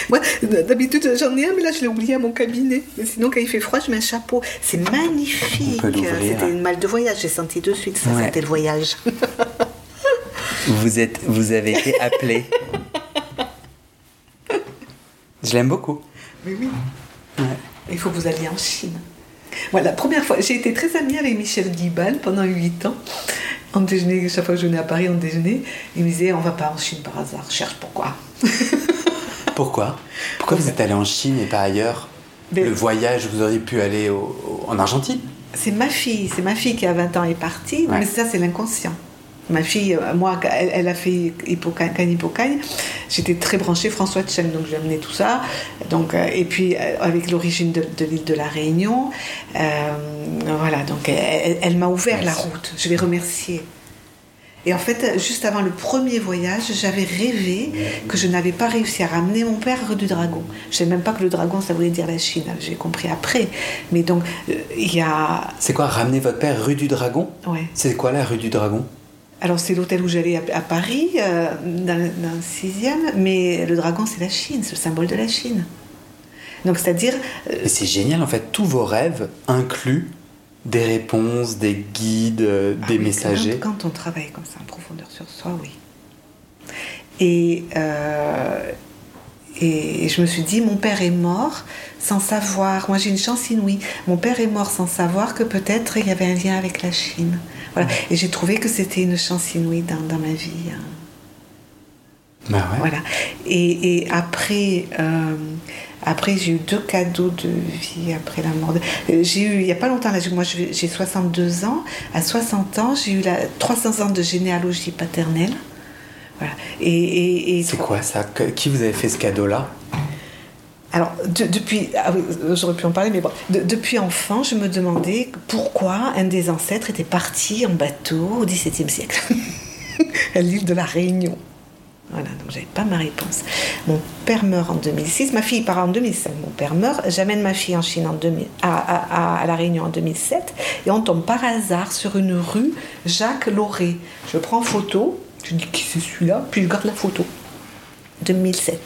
Moi, d'habitude, j'en ai un, mais là, je l'ai oublié à mon cabinet. Mais sinon, quand il fait froid, je mets un chapeau. C'est magnifique. C'était une malle de voyage. J'ai senti de suite, ça c'était le voyage. vous, êtes, vous avez été appelé. Je l'aime beaucoup. Mais oui. Il faut que vous alliez en Chine. Voilà, la première fois, j'ai été très amie avec Michel Guibal pendant 8 ans. En déjeuner, chaque fois que je venais à Paris en déjeuner, il me disait on va pas en Chine par hasard. Cherche pourquoi. Pourquoi? Pourquoi vous êtes allé en Chine et pas ailleurs? Le voyage, vous auriez pu aller en Argentine? C'est ma fille, c'est ma fille qui a 20 ans est partie, mais ça c'est l'inconscient. Ma fille, euh, moi, elle, a fait Hippocagne, Hippocagne. J'étais très branchée François Chen, donc j'ai amené tout ça. Donc, euh, et puis, euh, avec l'origine de, l'île de la Réunion, voilà, donc elle, elle m'a ouvert la route. Je vais remercier et en fait, juste avant le premier voyage, j'avais rêvé que je n'avais pas réussi à ramener mon père rue du Dragon. Je ne savais même pas que le dragon, ça voulait dire la Chine. J'ai compris après. Mais donc, euh, il y a. C'est quoi, ramener votre père rue du Dragon? Ouais. C'est quoi la rue du Dragon? Alors c'est l'hôtel où j'allais à, Paris, euh, dans, le sixième, mais le dragon c'est la Chine, c'est le symbole de la Chine. Donc c'est-à-dire... Euh, c'est génial en fait, tous vos rêves incluent Des réponses, des guides, euh, Ah des oui, messagers. Quand, quand on travaille comme ça en profondeur sur soi, oui. Et, euh, et je me suis dit, mon père est mort sans savoir. Moi, j'ai une chance inouïe. Mon père est mort sans savoir que peut-être il y avait un lien avec la Chine. Voilà. Et j'ai trouvé que c'était une chance inouïe dans, dans ma vie. Bah ouais. Voilà. Et, et après, euh, après j'ai eu deux cadeaux de vie après la mort. de- Euh, J'ai eu, il n'y a pas longtemps, là, moi j'ai 62 ans. À 60 ans, j'ai eu la, 300 ans de généalogie paternelle. Voilà. Et, et, et C'est quoi ça? Qui vous avez fait ce cadeau-là? Alors, de- depuis, ah oui, euh, j'aurais pu en parler, mais bon, De- depuis enfant, je me demandais pourquoi un des ancêtres était parti en bateau au XVIIe siècle, à l'île de la Réunion. Voilà, donc j'avais pas ma réponse. Mon père meurt en 2006, ma fille part en 2005. Mon père meurt, j'amène ma fille en Chine en 2000, à, à- à- à la Réunion en 2007, et on tombe par hasard sur une rue Jacques Lauré. Je prends photo, je dis qui c'est celui-là, puis je garde la photo. 2007.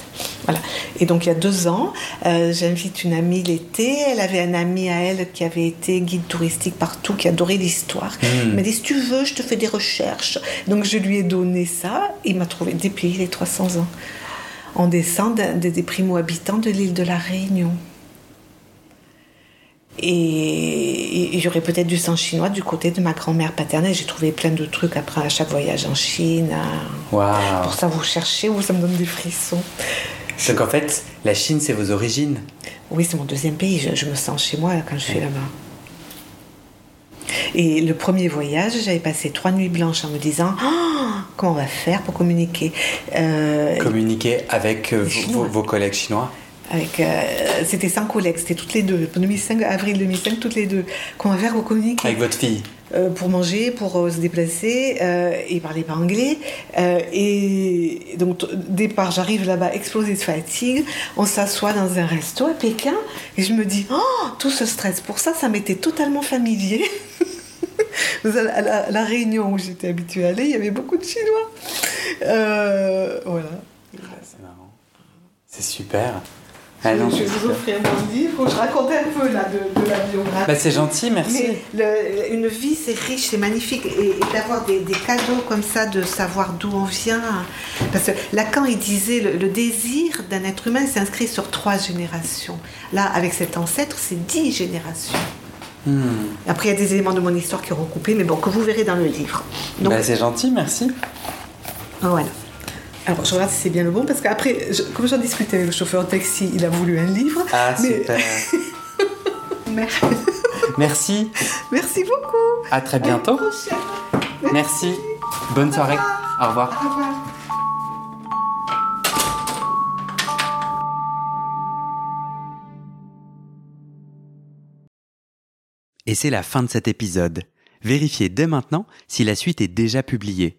Voilà. Et donc il y a deux ans, euh, j'invite une amie l'été. Elle avait un ami à elle qui avait été guide touristique partout, qui adorait l'histoire. Elle m'a dit si tu veux, je te fais des recherches. Donc je lui ai donné ça. Il m'a trouvé des pays les 300 ans. On descend des, des primo-habitants de l'île de la Réunion. Et, et j'aurais peut-être du sang chinois du côté de ma grand-mère paternelle. J'ai trouvé plein de trucs après à chaque voyage en Chine. pour ça, vous cherchez ou ça me donne des frissons. Donc en fait, la Chine, c'est vos origines. Oui, c'est mon deuxième pays. Je, je me sens chez moi quand je suis là-bas. Et le premier voyage, j'avais passé trois nuits blanches en me disant Ah, comment on va faire pour communiquer? Euh, Communiquer avec euh, vos collègues chinois? Avec, euh, C'était sans collègues, c'était toutes les deux. 2005, avril 2005, toutes les deux. Comment on va faire pour communiquer Avec votre fille. Euh, pour manger, pour euh, se déplacer, et il parlait pas anglais. Et donc, départ, j'arrive là-bas, explosée de fatigue. On s'assoit dans un resto à Pékin, et je me dis, oh, tout ce stress. Pour ça, ça m'était totalement familier. À la, à la réunion où j'étais habituée à aller, il y avait beaucoup de Chinois. Voilà. C'est marrant. C'est super. Ah non, je vais vous offrir mon livre. Je raconte un peu là de, de la biographie. Bah, c'est gentil, merci. Mais le- une vie, c'est riche, c'est magnifique. Et, et d'avoir des, des cadeaux comme ça, de savoir d'où on vient. Parce que Lacan, il disait le, le désir d'un être humain s'inscrit sur trois générations. Là, avec cet ancêtre, c'est dix générations. Hmm. Après, il y a des éléments de mon histoire qui sont recoupés, mais bon, que vous verrez dans le livre. Bah, c'est gentil, merci. voilà. Alors, je regarde si c'est bien le bon, parce qu'après, je- comme j'en discutais avec le chauffeur de taxi, il a voulu un livre. Ah, mais- super. Merci. Merci. Merci beaucoup. À très bientôt. À prochaine. Merci. Bonne soirée. Au revoir. Au revoir. Et c'est la fin de cet épisode. Vérifiez dès maintenant si la suite est déjà publiée.